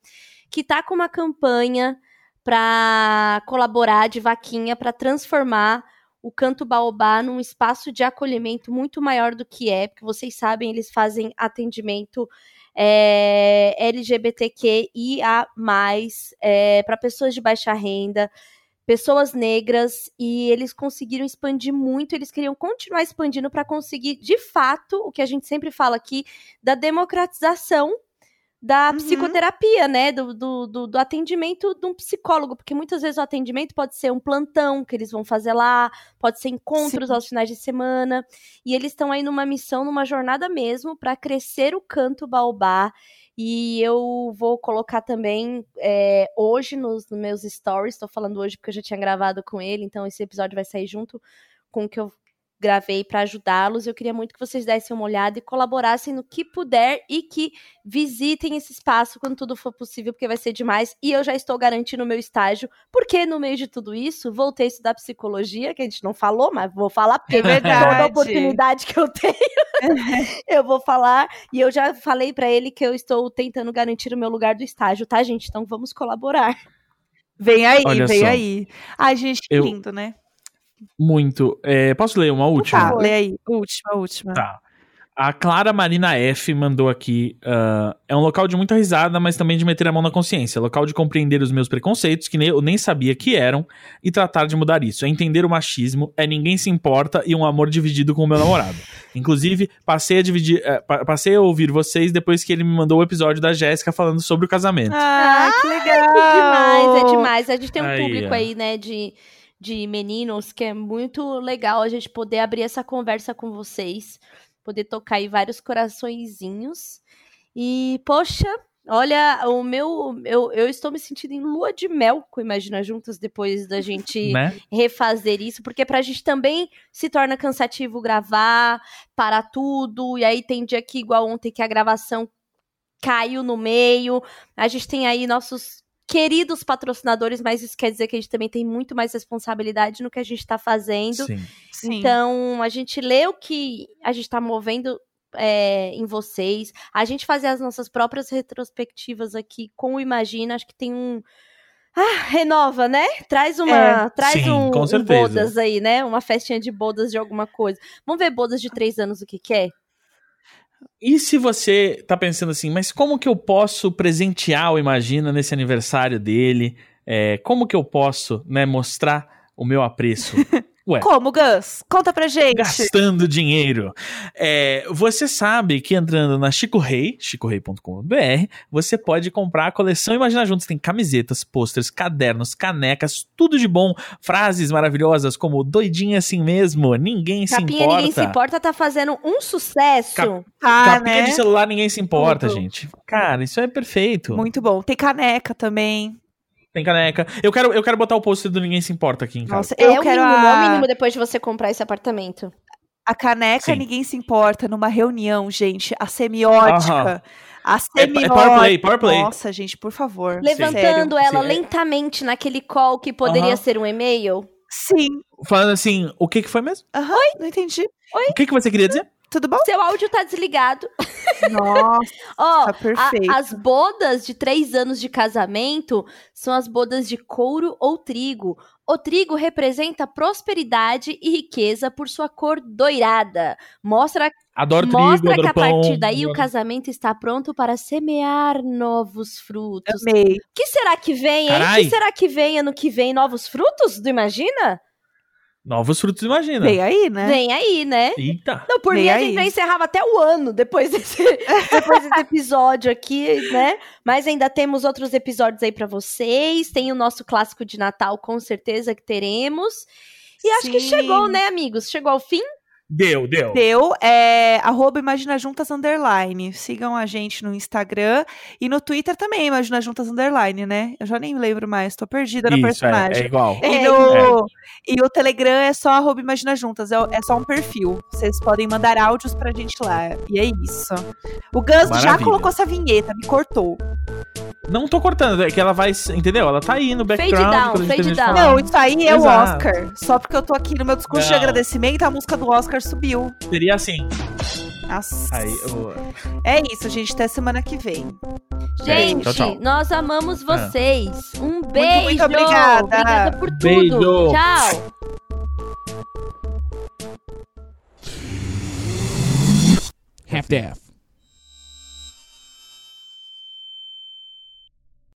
que tá com uma campanha para colaborar de vaquinha para transformar o Canto Baobá num espaço de acolhimento muito maior do que é, porque vocês sabem, eles fazem atendimento é, LGBTQIA+, é, para pessoas de baixa renda, pessoas negras, e eles conseguiram expandir muito, eles queriam continuar expandindo para conseguir, de fato, o que a gente sempre fala aqui, da democratização da Uhum. psicoterapia, né? Do, do, do, do atendimento de um psicólogo, porque muitas vezes o atendimento pode ser um plantão que eles vão fazer lá, pode ser encontros Sim. aos finais de semana, e eles estão aí numa missão, numa jornada mesmo, para crescer o canto baobá. E eu vou colocar também é, hoje nos, nos meus stories, estou falando hoje porque eu já tinha gravado com ele, então esse episódio vai sair junto com o que eu gravei para ajudá-los. Eu queria muito que vocês dessem uma olhada e colaborassem no que puder e que visitem esse espaço quando tudo for possível, porque vai ser demais. E eu já estou garantindo o meu estágio, porque no meio de tudo isso, voltei a estudar psicologia, que a gente não falou, mas vou falar, porque É verdade. toda oportunidade que eu tenho, eu vou falar. E eu já falei para ele que eu estou tentando garantir o meu lugar do estágio, tá, gente? Então vamos colaborar. Vem aí, Olha vem só. aí. Ai, gente, que Eu- lindo, né? Muito. É, posso ler uma última? Tá, lê aí. Última, última. Tá. A Clara Marina F mandou aqui. ah, é um local de muita risada, mas também de meter a mão na consciência. Local de compreender os meus preconceitos, que nem- eu nem sabia que eram, e tratar de mudar isso. É entender o machismo, é ninguém se importa e um amor dividido com o meu namorado. Inclusive, passei a dividir. pa- passei a ouvir vocês depois que ele me mandou o episódio da Jéssica falando sobre o casamento. Ah, que legal. É demais, é demais. A gente tem um Aí, público ó. aí, né, de, de meninos que é muito legal a gente poder abrir essa conversa com vocês, poder tocar aí vários coraçõezinhos. E, poxa, olha, o meu. Eu, eu estou me sentindo em lua de mel com Imagina Juntas depois da gente Né? refazer isso, porque pra gente também se torna cansativo gravar, parar tudo, e aí tem dia que, igual ontem, que a gravação caiu no meio. A gente tem aí nossos queridos patrocinadores, mas isso quer dizer que a gente também tem muito mais responsabilidade no que a gente tá fazendo. Sim. Sim. Então, a gente lê o que a gente tá movendo é, em vocês, a gente fazer as nossas próprias retrospectivas aqui com o Imagina, acho que tem um. Ah, renova, né? Traz uma. É. traz Sim, um, com um bodas aí, né? Uma festinha de bodas de alguma coisa. Vamos ver bodas de três anos o que, que é? E se você tá pensando assim, mas como que eu posso presentear o Imagina nesse aniversário dele? É, como que eu posso, né, mostrar o meu apreço? Ué, Como, Gus? Conta pra gente. gastando dinheiro. É, você sabe que entrando na Chico Rei, chicorei.com.br, você pode comprar a coleção Imagina Juntos. Tem camisetas, pôsteres, cadernos, canecas, tudo de bom. Frases maravilhosas como doidinha assim mesmo, ninguém se Capinha importa. Ninguém Se Importa tá fazendo um sucesso. Cap- Tá, Capinha né? de celular, ninguém se importa, Tudo. gente. Cara, isso é perfeito. Muito bom. Tem caneca também. Tem caneca. Eu quero, eu quero botar o pôster do Ninguém Se Importa aqui em casa. Nossa, É eu o quero mínimo, a... é o mínimo depois de você comprar esse apartamento. a caneca Sim. Ninguém Se Importa numa reunião, gente. A semiótica. Aham. A É, semiótica. é power play, power play. Nossa, gente, por favor. Levantando Sério. ela Sim. lentamente naquele call que poderia Aham. ser um e-mail. Sim. Falando assim, o que que foi mesmo? Aham, não entendi. O que que você queria dizer? Tudo bom? Seu áudio tá desligado. Nossa, Ó, tá a- perfeito. as bodas de três anos de casamento são as bodas de couro ou trigo. O trigo representa prosperidade e riqueza por sua cor doirada. Mostra, Adoro trigo, mostra que adoro a pão. partir daí o casamento está pronto para semear novos frutos. Amei. O que será que vem, hein? O Carai. que será que vem ano que vem? Novos frutos? Do Imagina? Novos frutos, imagina. Vem aí, né? Vem aí, né? Eita. Não, por Vem mim a aí. gente já encerrava até o ano depois desse, depois desse episódio aqui, né? Mas ainda temos outros episódios aí pra vocês. Tem o nosso clássico de Natal, com certeza que teremos. E acho que Sim. chegou, né, amigos? Chegou ao fim? Deu, deu. Deu, é arroba Imagina Juntas Underline. Sigam a gente no Instagram e no Twitter também, Imagina Juntas Underline, né? Eu já nem lembro mais, tô perdida no Isso, é, personagem. é igual. E, É, no- e o Telegram é só arroba Imagina Juntas, é, é só um perfil. Vocês podem mandar áudios pra gente lá. E é isso. O Gus já Maravilha. colocou essa vinheta, me cortou. Não tô cortando, é que ela vai, entendeu? Ela tá aí no background. down, fade termina de down. falar. Não, isso aí é o Exato. Oscar. Só porque eu tô aqui no meu discurso de Não. agradecimento, a música do Oscar subiu. Seria assim. Nossa. Aí, eu- É isso, gente. Até semana que vem. Gente, tchau, tchau. nós amamos vocês. Um beijo. muito obrigada. Obrigada por tudo. Beijo. Tchau. half-daff.